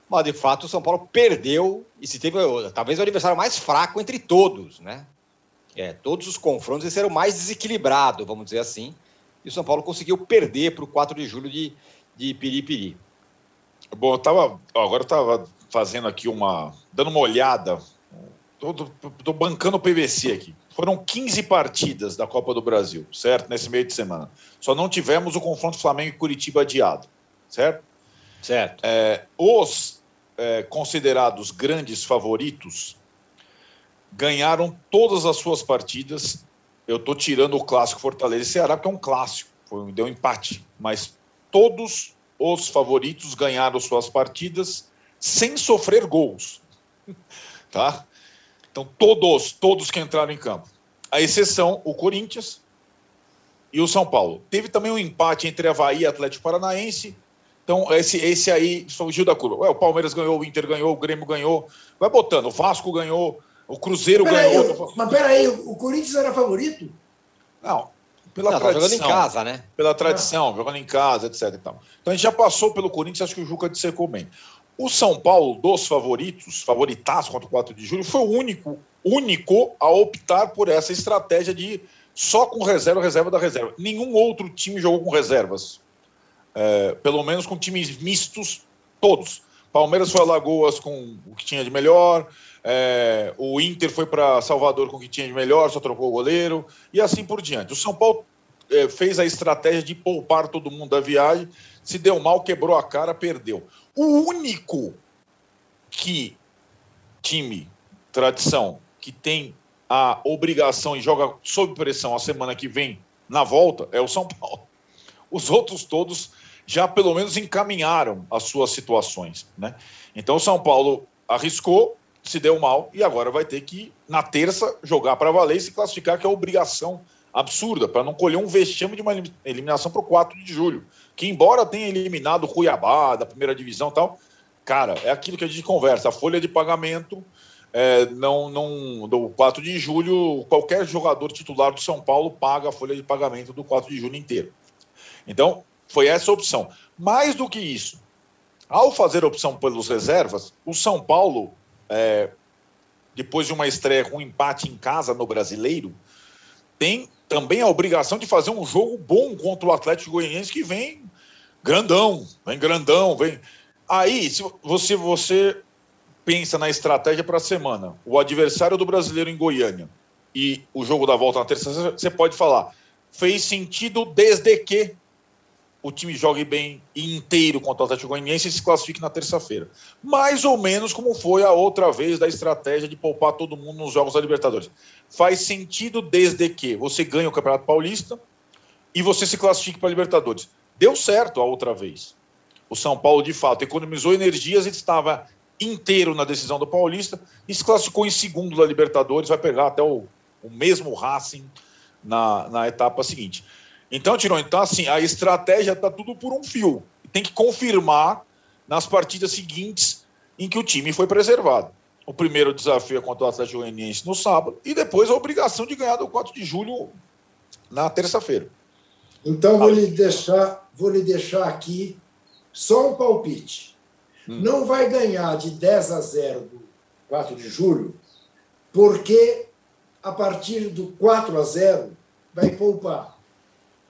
Mas, de fato, o São Paulo perdeu e se teve talvez o adversário mais fraco entre todos, né? É, todos os confrontos esse era o mais desequilibrado, vamos dizer assim. E o São Paulo conseguiu perder para o 4 de julho de, de Piripiri. Bom, eu tava, agora eu estava fazendo aqui uma. dando uma olhada. Estou bancando o PVC aqui. Foram 15 partidas da Copa do Brasil, certo? Nesse meio de semana. Só não tivemos o confronto Flamengo e Curitiba adiado, certo? Certo. É, os é, considerados grandes favoritos ganharam todas as suas partidas. Eu estou tirando o clássico Fortaleza e Ceará, que é um clássico, foi, deu um empate. Mas todos os favoritos ganharam suas partidas sem sofrer gols. [LAUGHS] tá? Então, todos, todos que entraram em campo. A exceção, o Corinthians e o São Paulo. Teve também um empate entre Havaí e Atlético Paranaense então, esse, esse aí surgiu da curva. Ué, o Palmeiras ganhou, o Inter ganhou, o Grêmio ganhou. Vai botando. O Vasco ganhou, o Cruzeiro pera ganhou. Aí, mas peraí, o Corinthians era favorito? Não. Pela Não, tá tradição. jogando em casa, né? Pela tradição, ah. jogando em casa, etc. Então a gente já passou pelo Corinthians, acho que o Juca dissecou bem. O São Paulo, dos favoritos, favoritaço contra o 4 de julho, foi o único, único a optar por essa estratégia de só com reserva, reserva da reserva. Nenhum outro time jogou com reservas é, pelo menos com times mistos, todos. Palmeiras foi a Lagoas com o que tinha de melhor, é, o Inter foi para Salvador com o que tinha de melhor, só trocou o goleiro, e assim por diante. O São Paulo é, fez a estratégia de poupar todo mundo da viagem, se deu mal, quebrou a cara, perdeu. O único que time, tradição, que tem a obrigação e joga sob pressão a semana que vem na volta é o São Paulo. Os outros todos já pelo menos encaminharam as suas situações. Né? Então o São Paulo arriscou, se deu mal e agora vai ter que, na terça, jogar para valer e se classificar, que é obrigação absurda, para não colher um vexame de uma eliminação para o 4 de julho. Que, embora tenha eliminado o Cuiabá da primeira divisão e tal, cara, é aquilo que a gente conversa. A folha de pagamento é, não, não, do 4 de julho, qualquer jogador titular do São Paulo paga a folha de pagamento do 4 de julho inteiro. Então, foi essa a opção. Mais do que isso, ao fazer a opção pelos reservas, o São Paulo, é, depois de uma estreia com um empate em casa no brasileiro, tem também a obrigação de fazer um jogo bom contra o Atlético Goianiense que vem grandão, vem grandão, vem. Aí, se você, você pensa na estratégia para a semana, o adversário do brasileiro em Goiânia e o jogo da volta na terça, você pode falar, fez sentido desde que o time jogue bem inteiro contra o Atlético Goianiense e se classifique na terça-feira. Mais ou menos como foi a outra vez da estratégia de poupar todo mundo nos jogos da Libertadores. Faz sentido desde que você ganhe o Campeonato Paulista e você se classifique para a Libertadores. Deu certo a outra vez. O São Paulo, de fato, economizou energias e estava inteiro na decisão do Paulista e se classificou em segundo da Libertadores, vai pegar até o, o mesmo Racing na, na etapa seguinte. Então, Tirão, então assim, a estratégia está tudo por um fio. Tem que confirmar nas partidas seguintes em que o time foi preservado. O primeiro desafio é contra o Atlético Goianiense no sábado e depois a obrigação de ganhar do 4 de julho na terça-feira. Então vou lhe deixar, vou lhe deixar aqui só um palpite. Hum. Não vai ganhar de 10 a 0 do 4 de julho, porque a partir do 4 a 0 vai poupar.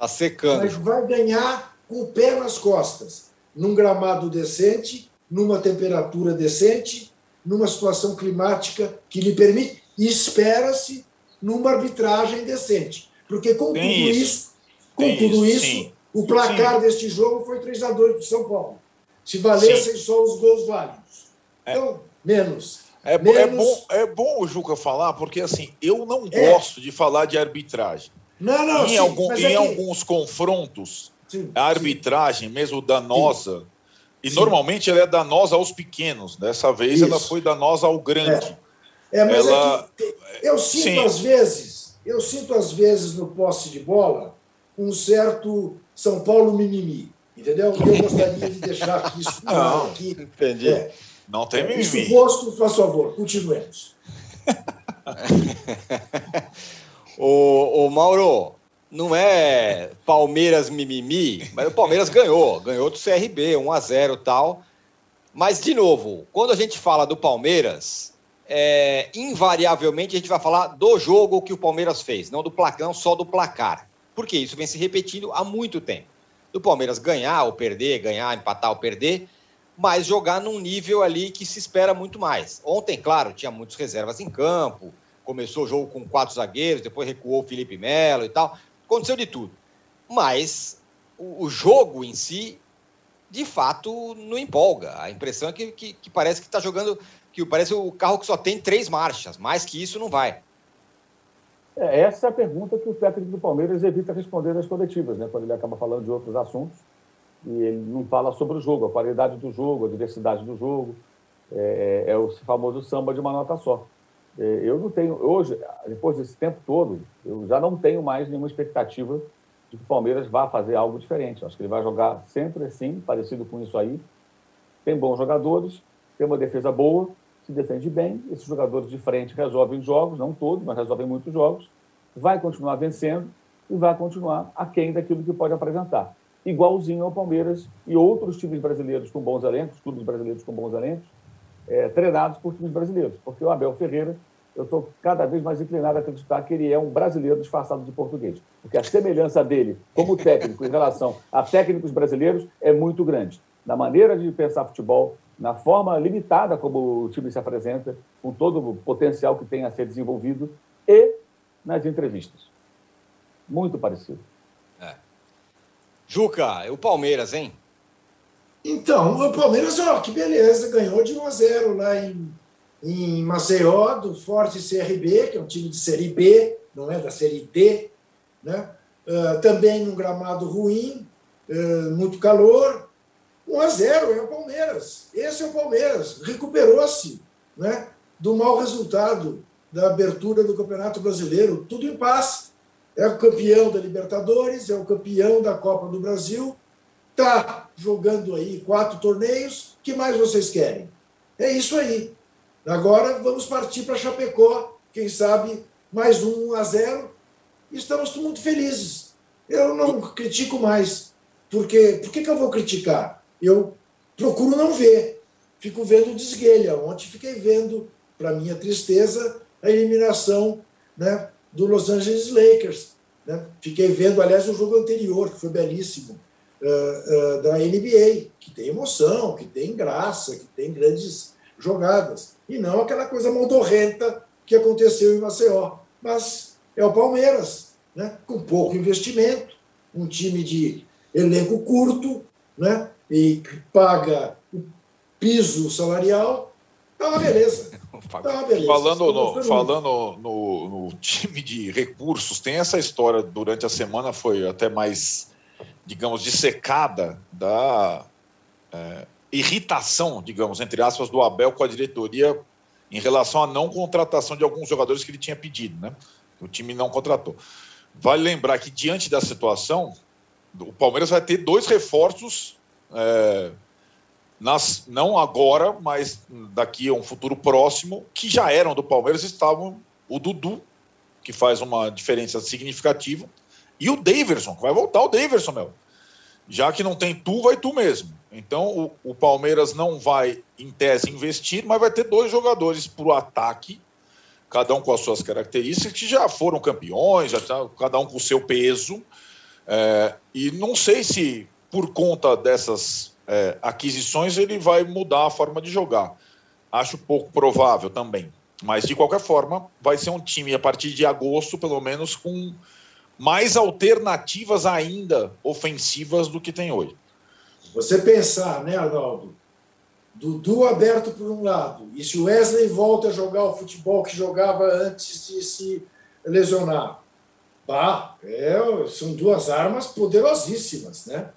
Está secando. Mas vai ganhar com o pé nas costas, num gramado decente, numa temperatura decente, numa situação climática que lhe permite, e espera-se numa arbitragem decente. Porque com Tem tudo isso, isso com Tem tudo isso, isso o placar sim. deste jogo foi 3 a 2 do São Paulo. Se valessem sim. só os gols válidos. É. Então, menos. É, menos... é, bom, é bom o Juca falar, porque assim, eu não é. gosto de falar de arbitragem. Não, não, em, sim, algum, em é alguns confrontos, a arbitragem, mesmo danosa, e normalmente ela é danosa aos pequenos. Dessa vez Isso. ela foi danosa ao grande. É, é mas ela... é que eu sinto às vezes, eu sinto às vezes no posse de bola um certo São Paulo mimimi, entendeu? Eu gostaria de deixar aqui isso [LAUGHS] Não, aqui. Entendi. É, Não tem mimimi. Isso posto, por favor, continuemos. [LAUGHS] o, o Mauro, não é Palmeiras mimimi, mas o Palmeiras ganhou, ganhou do CRB, 1 a 0 tal. Mas, de novo, quando a gente fala do Palmeiras, é, invariavelmente a gente vai falar do jogo que o Palmeiras fez, não do placar, não só do placar. Porque isso vem se repetindo há muito tempo. Do Palmeiras ganhar ou perder, ganhar, empatar ou perder, mas jogar num nível ali que se espera muito mais. Ontem, claro, tinha muitas reservas em campo, começou o jogo com quatro zagueiros, depois recuou o Felipe Melo e tal. Aconteceu de tudo. Mas o, o jogo em si, de fato, não empolga. A impressão é que, que, que parece que está jogando, que parece o carro que só tem três marchas. Mais que isso, não vai. É, essa é a pergunta que o técnico do Palmeiras evita responder nas coletivas, né? quando ele acaba falando de outros assuntos e ele não fala sobre o jogo, a qualidade do jogo, a diversidade do jogo. É, é, é o famoso samba de uma nota só. É, eu não tenho, hoje, depois desse tempo todo, eu já não tenho mais nenhuma expectativa de que o Palmeiras vá fazer algo diferente. Acho que ele vai jogar sempre assim, parecido com isso aí. Tem bons jogadores, tem uma defesa boa, se defende bem. Esses jogadores de frente resolvem jogos, não todos, mas resolvem muitos jogos. Vai continuar vencendo e vai continuar aquém daquilo que pode apresentar. Igualzinho ao Palmeiras e outros times brasileiros com bons elencos, clubes brasileiros com bons elencos, é, treinados por times brasileiros. Porque o Abel Ferreira, eu estou cada vez mais inclinado a acreditar que ele é um brasileiro disfarçado de português. Porque a semelhança dele como técnico em relação a técnicos brasileiros é muito grande. Na maneira de pensar futebol, na forma limitada como o time se apresenta, com todo o potencial que tem a ser desenvolvido e nas entrevistas. Muito parecido. É. Juca, o Palmeiras, hein? Então, o Palmeiras, ó, que beleza, ganhou de 1 a 0 lá em, em Maceió, do Forte CRB, que é um time de Série B, não é da Série D, né? Uh, também num gramado ruim, uh, muito calor. 1 a 0 é o Palmeiras. Esse é o Palmeiras. Recuperou-se né, do mau resultado da abertura do Campeonato Brasileiro, tudo em paz. É o campeão da Libertadores, é o campeão da Copa do Brasil, está jogando aí quatro torneios. que mais vocês querem? É isso aí. Agora vamos partir para Chapecó, quem sabe mais um a 0. Estamos muito felizes. Eu não critico mais. Porque, por que, que eu vou criticar? Eu procuro não ver. Fico vendo desguelha. Ontem fiquei vendo, para minha tristeza, a eliminação né, do Los Angeles Lakers. Né? Fiquei vendo, aliás, o jogo anterior, que foi belíssimo uh, uh, da NBA, que tem emoção, que tem graça, que tem grandes jogadas. E não aquela coisa modorrenta que aconteceu em Maceió. Mas é o Palmeiras, né? com pouco investimento, um time de elenco curto, né? e paga o piso salarial, tá uma beleza. [LAUGHS] Tá uma beleza. Falando, no, falando no, no, time de recursos, tem essa história durante a semana, foi até mais digamos, dissecada da, é, irritação, digamos, entre aspas, do Abel com a diretoria em relação à não contratação de alguns jogadores que ele tinha pedido, né? O time não contratou. Vale lembrar que, diante da situação, o Palmeiras vai ter dois reforços, é, nas, não agora, mas daqui a um futuro próximo, que já eram do Palmeiras, estavam o Dudu, que faz uma diferença significativa, e o Daverson, que vai voltar o Daverson, meu. Já que não tem tu, vai tu mesmo. Então o, o Palmeiras não vai, em tese, investir, mas vai ter dois jogadores para o ataque, cada um com as suas características, que já foram campeões, já tá, cada um com o seu peso. É, e não sei se, por conta dessas é, aquisições, ele vai mudar a forma de jogar. Acho pouco provável também. Mas, de qualquer forma, vai ser um time, a partir de agosto, pelo menos, com mais alternativas ainda ofensivas do que tem hoje. Você pensar, né, Arnaldo? Dudu aberto por um lado, e se o Wesley volta a jogar o futebol que jogava antes de se lesionar, bah, é, são duas armas poderosíssimas, né?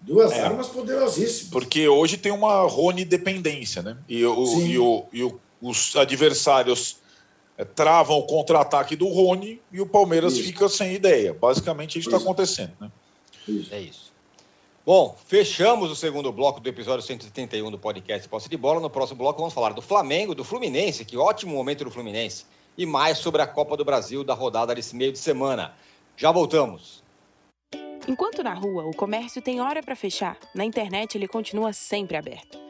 Duas é, armas poderosíssimas. Porque hoje tem uma Rony dependência, né? E, o, e, o, e o, os adversários travam o contra-ataque do Rony e o Palmeiras isso. fica sem ideia. Basicamente, isso está acontecendo, né? Isso. É isso. Bom, fechamos o segundo bloco do episódio 131 do podcast Posse de Bola. No próximo bloco vamos falar do Flamengo, do Fluminense, que ótimo momento do Fluminense, e mais sobre a Copa do Brasil da rodada desse meio de semana. Já voltamos. Enquanto na rua o comércio tem hora para fechar, na internet ele continua sempre aberto.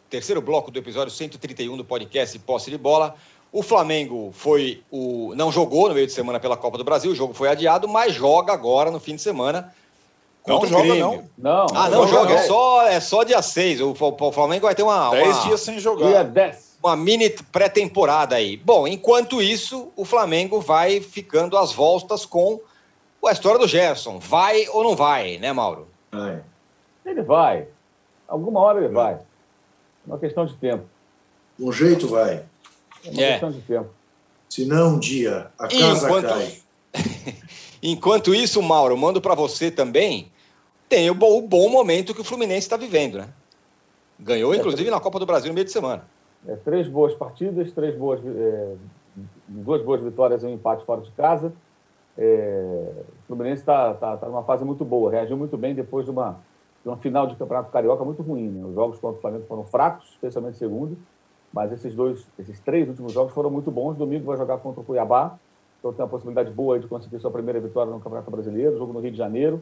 terceiro bloco do episódio 131 do podcast Posse de Bola. O Flamengo foi o não jogou no meio de semana pela Copa do Brasil, o jogo foi adiado, mas joga agora no fim de semana não joga, não. não. Ah, não, não joga. É só, é só dia 6. O, o Flamengo vai ter uma. 10 dias sem jogar. Dia 10. Uma mini pré-temporada aí. Bom, enquanto isso, o Flamengo vai ficando às voltas com a história do Gerson. Vai ou não vai, né, Mauro? Vai. Ele vai. Alguma hora ele vai. É uma questão de tempo. Um jeito vai. É uma é. questão de tempo. Se não, um dia a casa enquanto... cai. [LAUGHS] Enquanto isso, Mauro, mando para você também, tem o bom, o bom, momento que o Fluminense está vivendo, né? Ganhou, é, inclusive, três... na Copa do Brasil no meio de semana. É, três boas partidas, três boas, é, duas boas vitórias e um empate fora de casa. É, o Fluminense está tá, tá numa fase muito boa, reagiu muito bem depois de uma, de uma final de campeonato carioca muito ruim. Né? Os jogos contra o Flamengo foram fracos, especialmente segundo, mas esses dois, esses três últimos jogos foram muito bons. Domingo vai jogar contra o Cuiabá, então tem uma possibilidade boa de conseguir sua primeira vitória no Campeonato Brasileiro, jogo no Rio de Janeiro.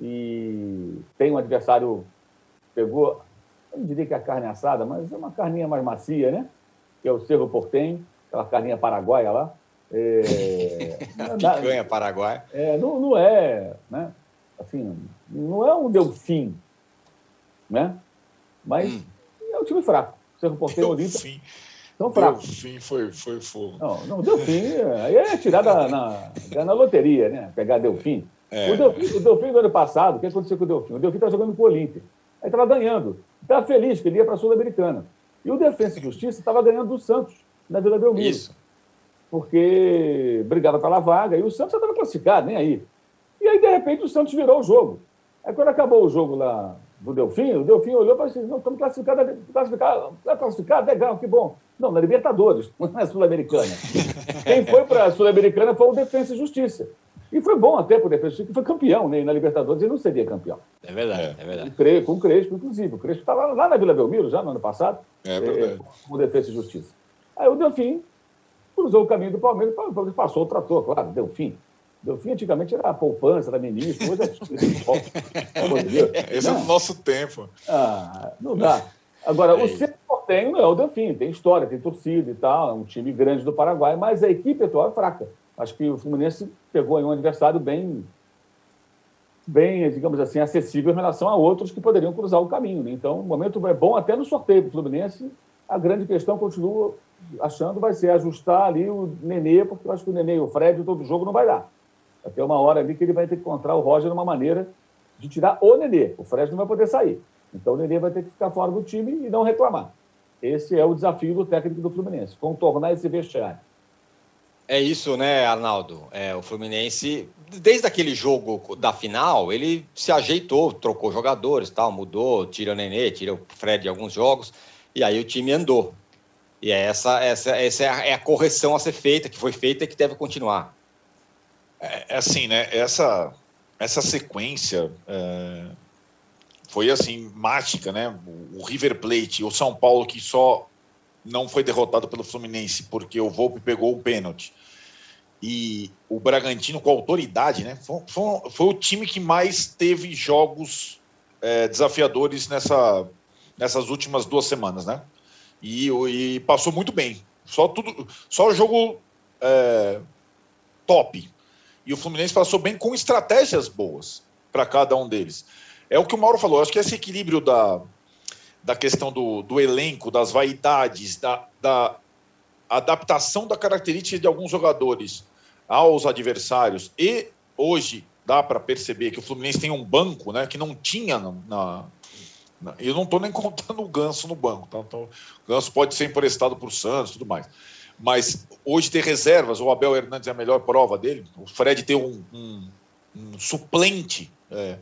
E tem um adversário pegou, eu não diria que é a carne assada, mas é uma carninha mais macia, né? Que é o Cerro Portenho, aquela carninha paraguaia lá. É, [LAUGHS] Picanha paraguaia. É, não, não é, né? Assim, não é um Delfim, né? Mas hum. é um time fraco. Cerro Portenho Olímpia. Tão fraco. Delfim foi, foi fogo. Não, não, Delfim, aí é tirar da, na, na loteria, né? Pegar Delfim. É. O, Delfim o Delfim do ano passado, o que aconteceu com o Delfim? O Delfim estava jogando com o Olímpia. Aí estava ganhando. Estava feliz que ele ia para a Sul-Americana. E o Defensa e Justiça estava ganhando do Santos, na Vila Belmiro. Isso. Porque brigava pela vaga e o Santos já estava classificado, nem aí. E aí, de repente, o Santos virou o jogo. Aí, quando acabou o jogo lá do Delfim, o Delfim olhou e falou assim: não, estamos classificados, classificados, classificado, legal, que bom. Não, na Libertadores, [LAUGHS] não na Sul-Americana. Quem foi para a Sul-Americana foi o Defensa e Justiça. E foi bom até para o Defensa e Justiça, que foi campeão né? na Libertadores, ele não seria campeão. É verdade, é verdade. E, com o Crespo, inclusive. O Crespo estava lá na Vila Belmiro, já no ano passado, é verdade. É, como Defesa e Justiça. Aí o Delfim cruzou o caminho do Palmeiras, passou o trator, claro, Delfim. Delfim antigamente era poupança, era ministro, hoje é [LAUGHS] Esse é o nosso tempo. Ah, não dá. Agora, é o Portenho não é o Delfim, tem história, tem torcida e tal, é um time grande do Paraguai, mas a equipe atual é fraca. Acho que o Fluminense pegou um adversário bem bem, digamos assim, acessível em relação a outros que poderiam cruzar o caminho. Né? Então, o momento é bom até no sorteio do Fluminense. A grande questão, continua achando, vai ser ajustar ali o Nenê, porque eu acho que o Nenê e o Fred, todo jogo não vai dar. Ter uma hora ali que ele vai ter que encontrar o Roger numa maneira de tirar o Nenê. O Fred não vai poder sair. Então, o Nenê vai ter que ficar fora do time e não reclamar. Esse é o desafio do técnico do Fluminense, contornar esse vestiário. É isso, né, Arnaldo? É, o Fluminense, desde aquele jogo da final, ele se ajeitou, trocou jogadores, tal, mudou, tira o Nenê, tira o Fred de alguns jogos, e aí o time andou. E é essa, essa, essa é, é a correção a ser feita, que foi feita e que deve continuar. É, é assim, né? Essa, essa sequência é, foi assim mágica, né? O River Plate, o São Paulo que só não foi derrotado pelo Fluminense porque o Volpe pegou o pênalti. E o Bragantino, com autoridade, né? Foi, foi, foi o time que mais teve jogos é, desafiadores nessa, nessas últimas duas semanas, né? E, e passou muito bem. Só tudo, só jogo é, top. E o Fluminense passou bem com estratégias boas para cada um deles. É o que o Mauro falou. Acho que esse equilíbrio da, da questão do, do elenco, das vaidades, da, da adaptação da característica de alguns jogadores aos adversários e hoje dá para perceber que o Fluminense tem um banco né, que não tinha na, na, eu não estou nem [LAUGHS] contando o Ganso no banco tá? então, o Ganso pode ser emprestado por Santos tudo mais mas hoje ter reservas o Abel Hernandes é a melhor prova dele o Fred ter um, um, um suplente é,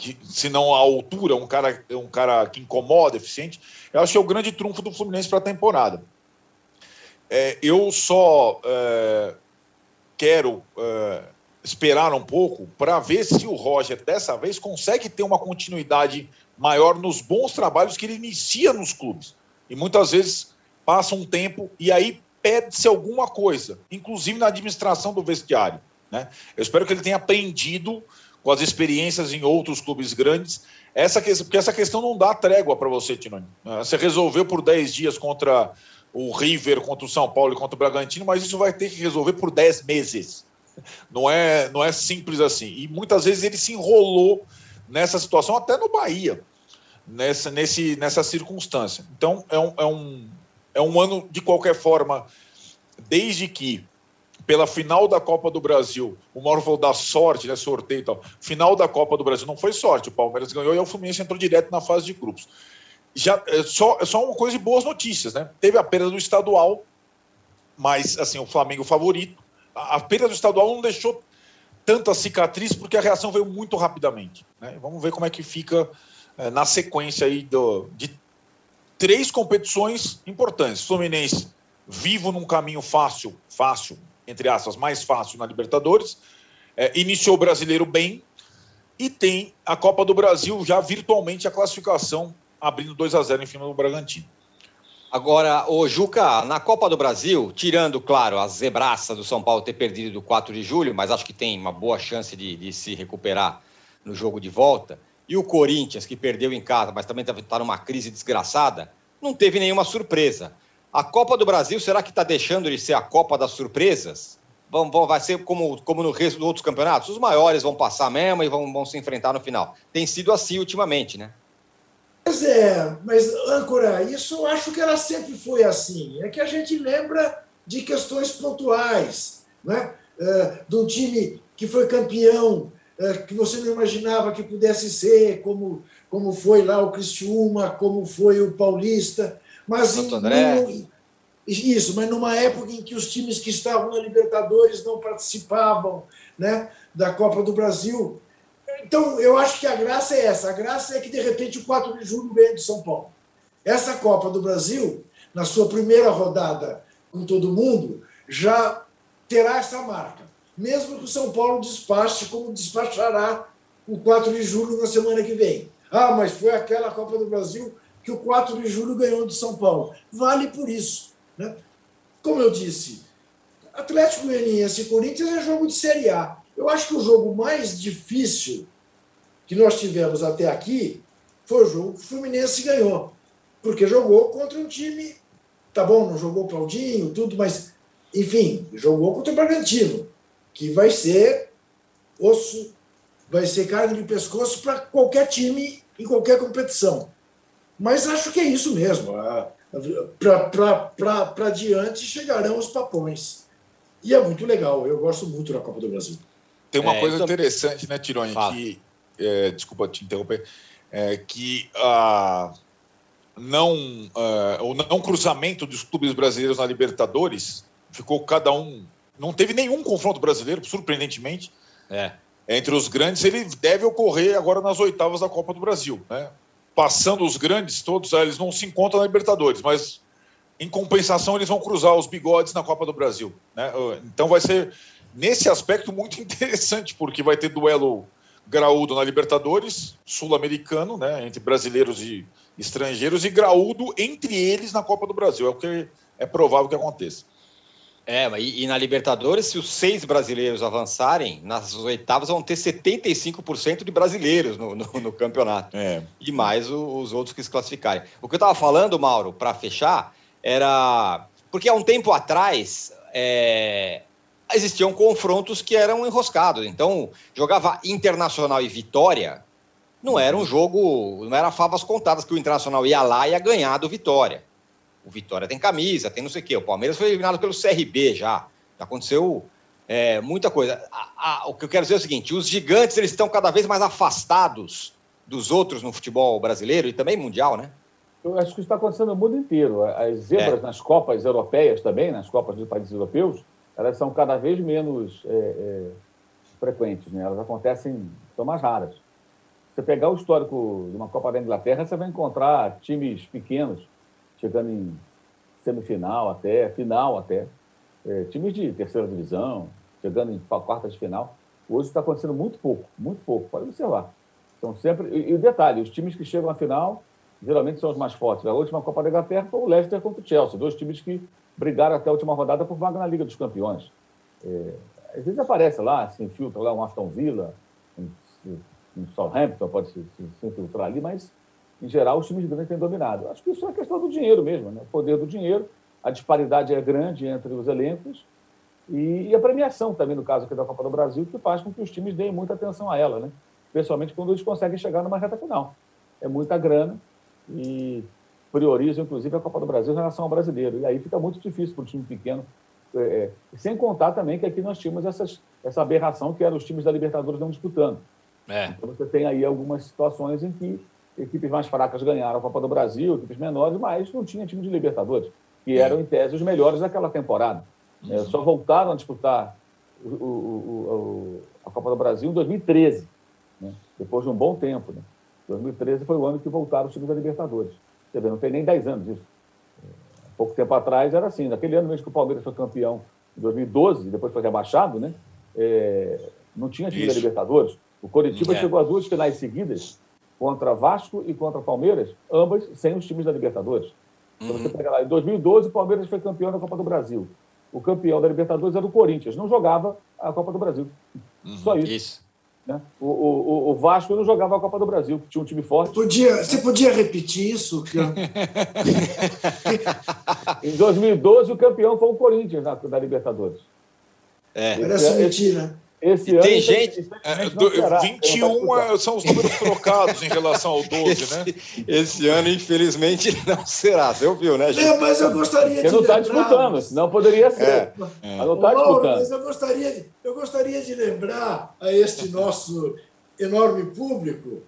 que, se não a altura, um cara, um cara que incomoda, eficiente, eu acho que é o grande trunfo do Fluminense para a temporada. É, eu só é, quero é, esperar um pouco para ver se o Roger, dessa vez, consegue ter uma continuidade maior nos bons trabalhos que ele inicia nos clubes. E muitas vezes passa um tempo e aí pede-se alguma coisa, inclusive na administração do vestiário. Né? Eu espero que ele tenha aprendido com as experiências em outros clubes grandes. Essa questão, porque essa questão não dá trégua para você, Tinoni. Né? Você resolveu por 10 dias contra o River, contra o São Paulo e contra o Bragantino, mas isso vai ter que resolver por 10 meses. Não é, não é simples assim. E muitas vezes ele se enrolou nessa situação, até no Bahia, nessa, nesse, nessa circunstância. Então, é um, é, um, é um ano, de qualquer forma, desde que pela final da Copa do Brasil. O Mauro falou da sorte, né? Sorteio e tal. Final da Copa do Brasil não foi sorte. O Palmeiras ganhou e o Fluminense entrou direto na fase de grupos. Já, é só, é só uma coisa de boas notícias, né? Teve a perda do estadual, mas assim, o Flamengo favorito. A, a perda do estadual não deixou tanta cicatriz porque a reação veio muito rapidamente. Né? Vamos ver como é que fica é, na sequência aí do, de três competições importantes. Fluminense vivo num caminho fácil, fácil, entre aspas, mais fácil na Libertadores. É, iniciou o brasileiro bem e tem a Copa do Brasil já virtualmente a classificação, abrindo 2 a 0 em cima do Bragantino. Agora, o Juca, na Copa do Brasil, tirando, claro, a zebraça do São Paulo ter perdido do 4 de julho, mas acho que tem uma boa chance de, de se recuperar no jogo de volta, e o Corinthians, que perdeu em casa, mas também está numa crise desgraçada, não teve nenhuma surpresa. A Copa do Brasil, será que está deixando de ser a Copa das Surpresas? Vão, vão, vai ser como, como no resto dos outros campeonatos? Os maiores vão passar mesmo e vão, vão se enfrentar no final. Tem sido assim ultimamente, né? Pois é, mas, âncora, isso eu acho que ela sempre foi assim. É que a gente lembra de questões pontuais, né? Uh, de um time que foi campeão, que você não imaginava que pudesse ser, como, como foi lá o Cristiúma, como foi o Paulista. Mas Santo André. Em, isso, mas numa época em que os times que estavam na Libertadores não participavam né, da Copa do Brasil. Então, eu acho que a graça é essa. A graça é que, de repente, o 4 de julho vem de São Paulo. Essa Copa do Brasil, na sua primeira rodada com todo mundo, já terá essa marca. Mesmo que o São Paulo despache como despachará o 4 de julho na semana que vem. Ah, mas foi aquela Copa do Brasil que o 4 de julho ganhou de São Paulo. Vale por isso. Né? Como eu disse, Atlético Goianiense e Corinthians é jogo de Série A. Eu acho que o jogo mais difícil que nós tivemos até aqui foi o jogo que o Fluminense ganhou. Porque jogou contra um time. Tá bom, não jogou Claudinho, tudo, mas, enfim, jogou contra o Bragantino, que vai ser osso vai ser carne de pescoço para qualquer time em qualquer competição. Mas acho que é isso mesmo. Para diante chegarão os papões. E é muito legal. Eu gosto muito da Copa do Brasil. Tem uma é, coisa interessante, né, Tironi? Que, é, desculpa te interromper. É, que a não, uh, o não cruzamento dos clubes brasileiros na Libertadores ficou cada um. Não teve nenhum confronto brasileiro, surpreendentemente. É. Entre os grandes, ele deve ocorrer agora nas oitavas da Copa do Brasil. Né? Passando os grandes, todos eles não se encontram na Libertadores, mas em compensação eles vão cruzar os bigodes na Copa do Brasil. Né? Então vai ser, nesse aspecto, muito [LAUGHS] interessante, porque vai ter duelo graúdo na Libertadores, sul-americano, né? entre brasileiros e estrangeiros, e graúdo entre eles na Copa do Brasil. É o que é provável que aconteça. É, e, e na Libertadores, se os seis brasileiros avançarem, nas oitavas vão ter 75% de brasileiros no, no, no campeonato. É. E mais o, os outros que se classificarem. O que eu estava falando, Mauro, para fechar, era. Porque há um tempo atrás. É, existiam confrontos que eram enroscados. Então, jogava Internacional e Vitória, não era um jogo, não era favas contadas que o Internacional ia lá e ia ganhar do Vitória. O Vitória tem camisa, tem não sei o quê. O Palmeiras foi eliminado pelo CRB já. Já aconteceu é, muita coisa. A, a, o que eu quero dizer é o seguinte: os gigantes eles estão cada vez mais afastados dos outros no futebol brasileiro e também mundial, né? Eu acho que isso está acontecendo no mundo inteiro. As zebras é. nas Copas europeias também, nas Copas dos países europeus, elas são cada vez menos é, é, frequentes, né? Elas acontecem, são mais raras. Você pegar o histórico de uma Copa da Inglaterra, você vai encontrar times pequenos chegando em semifinal até, final até. É, times de terceira divisão, chegando em quarta de final. Hoje está acontecendo muito pouco, muito pouco, pode observar. Então, sempre. E, o detalhe: os times que chegam à final geralmente são os mais fortes. A última Copa da Inglaterra foi o Leicester contra o Chelsea, dois times que brigaram até a última rodada por vaga na Liga dos Campeões. É, às vezes aparece lá, se infiltra lá um Aston Villa, um, um Southampton pode se, se, se infiltrar ali, mas em geral, os times grandes têm dominado. Acho que isso é questão do dinheiro mesmo, né? o poder do dinheiro, a disparidade é grande entre os elencos e, a premiação também, no caso aqui da Copa do Brasil, que faz com que os times deem muita atenção a ela, né? especialmente quando eles conseguem chegar numa reta final. É muita grana e priorizam, inclusive, a Copa do Brasil em relação ao brasileiro. E aí fica muito difícil para o time pequeno. É, é, sem contar também que aqui nós tínhamos essas, essa aberração que eram os times da Libertadores não disputando. É. Então você tem aí algumas situações em que equipes mais fracas ganharam a Copa do Brasil, equipes menores, mas não tinha time de Libertadores, que eram, em tese, os melhores daquela temporada. É, só voltaram a disputar o, o, o, a Copa do Brasil em 2013, né? depois de um bom tempo. Né? 2013 foi o ano que voltaram os times da Libertadores. Quer dizer, não tem nem 10 anos isso. É, pouco tempo atrás era assim. Naquele ano mesmo que o Palmeiras foi campeão, em 2012, depois foi rebaixado, né? É, não tinha time isso. da Libertadores. O Coritiba é. chegou a duas finais seguidas contra Vasco e contra Palmeiras, ambas sem os times da Libertadores. Então você uhum. pega lá, em 2012 o Palmeiras foi campeão da Copa do Brasil. O campeão da Libertadores era o Corinthians, não jogava a Copa do Brasil. Uhum. Só isso. isso. Né? O, o, o, Vasco não jogava a Copa do Brasil, tinha um time forte. Podia, você podia repetir isso? [LAUGHS] em 2012, o campeão foi o Corinthians da, da Libertadores. É. Parece mentira. Esse ano, tem gente. É, do, 21 é, são os números trocados em relação ao 12, esse, né? Esse ano, infelizmente, [LAUGHS] não será. Você ouviu, né, gente? É, mas eu gostaria Porque de. não está disputando, senão poderia ser. É. é. Mas não está disputando. Mas eu gostaria, de, eu gostaria de lembrar a este nosso enorme público,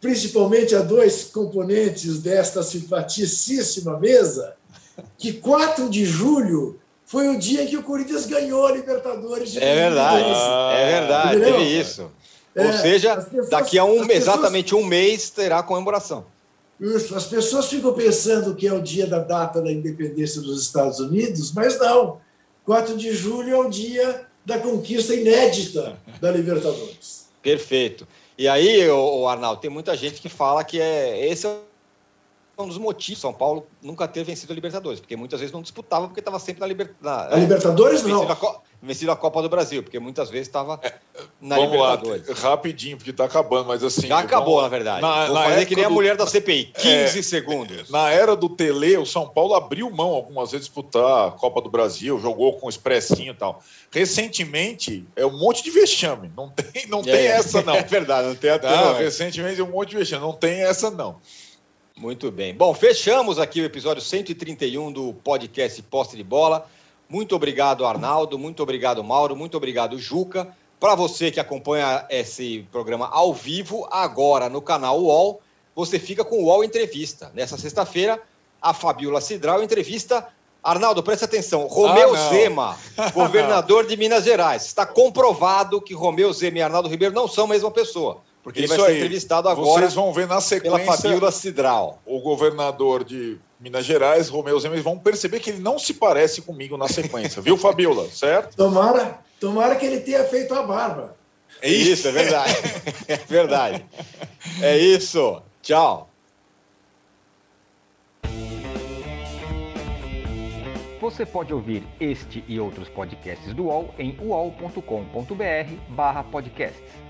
principalmente a dois componentes desta simpaticíssima mesa, que 4 de julho foi o dia que o Corinthians ganhou a Libertadores de É verdade, é verdade, Entendeu? teve isso. É, Ou seja, pessoas, daqui a um, exatamente um mês terá comemoração. Isso, as pessoas ficam pensando que é o dia da data da independência dos Estados Unidos, mas não. 4 de julho é o dia da conquista inédita da Libertadores. [LAUGHS] Perfeito. E aí, o Arnaldo, tem muita gente que fala que é esse é um dos motivos São Paulo nunca ter vencido a Libertadores, porque muitas vezes não disputava porque estava sempre na, Libertadores. A Libertadores não. vencido a Copa do Brasil, porque muitas vezes estava é, na vamos Libertadores. Lá, rapidinho, porque está acabando, mas assim. Já acabou, vamos... na verdade. Na, Vou na fazer que nem do... a mulher da CPI, 15 [LAUGHS] é, segundos. Na era do Tele, o São Paulo abriu mão algumas vezes disputar a Copa do Brasil, jogou com o expressinho e tal. Recentemente, é um monte de vexame. Não tem, não é, tem essa, não. [LAUGHS] É verdade, não tem até. Ah, recentemente, é um monte de vexame. Não tem essa, não. Muito bem. Bom, fechamos aqui o episódio 131 do podcast Poste de Bola. Muito obrigado, Arnaldo. Muito obrigado, Mauro. Muito obrigado, Juca. Para você que acompanha esse programa ao vivo, agora no canal UOL, você fica com o UOL Entrevista. Nessa sexta-feira, a Fabiola Cidral entrevista. Arnaldo, preste atenção. Romeu ah, Zema, [LAUGHS] governador de Minas Gerais. Está comprovado que Romeu Zema e Arnaldo Ribeiro não são a mesma pessoa. Porque Isso ele vai ser entrevistado agora. Vocês vão ver na sequência. Pela Fabiola Cidral. O governador de Minas Gerais, Romeu Zema, vão perceber que ele não se parece comigo na sequência, viu, Fabiola? [LAUGHS] Certo? Tomara, tomara que ele tenha feito a barba. É isso, é verdade. [LAUGHS] é verdade. É isso. Tchau. Você pode ouvir este e outros podcasts do UOL em uol.com.br/podcasts.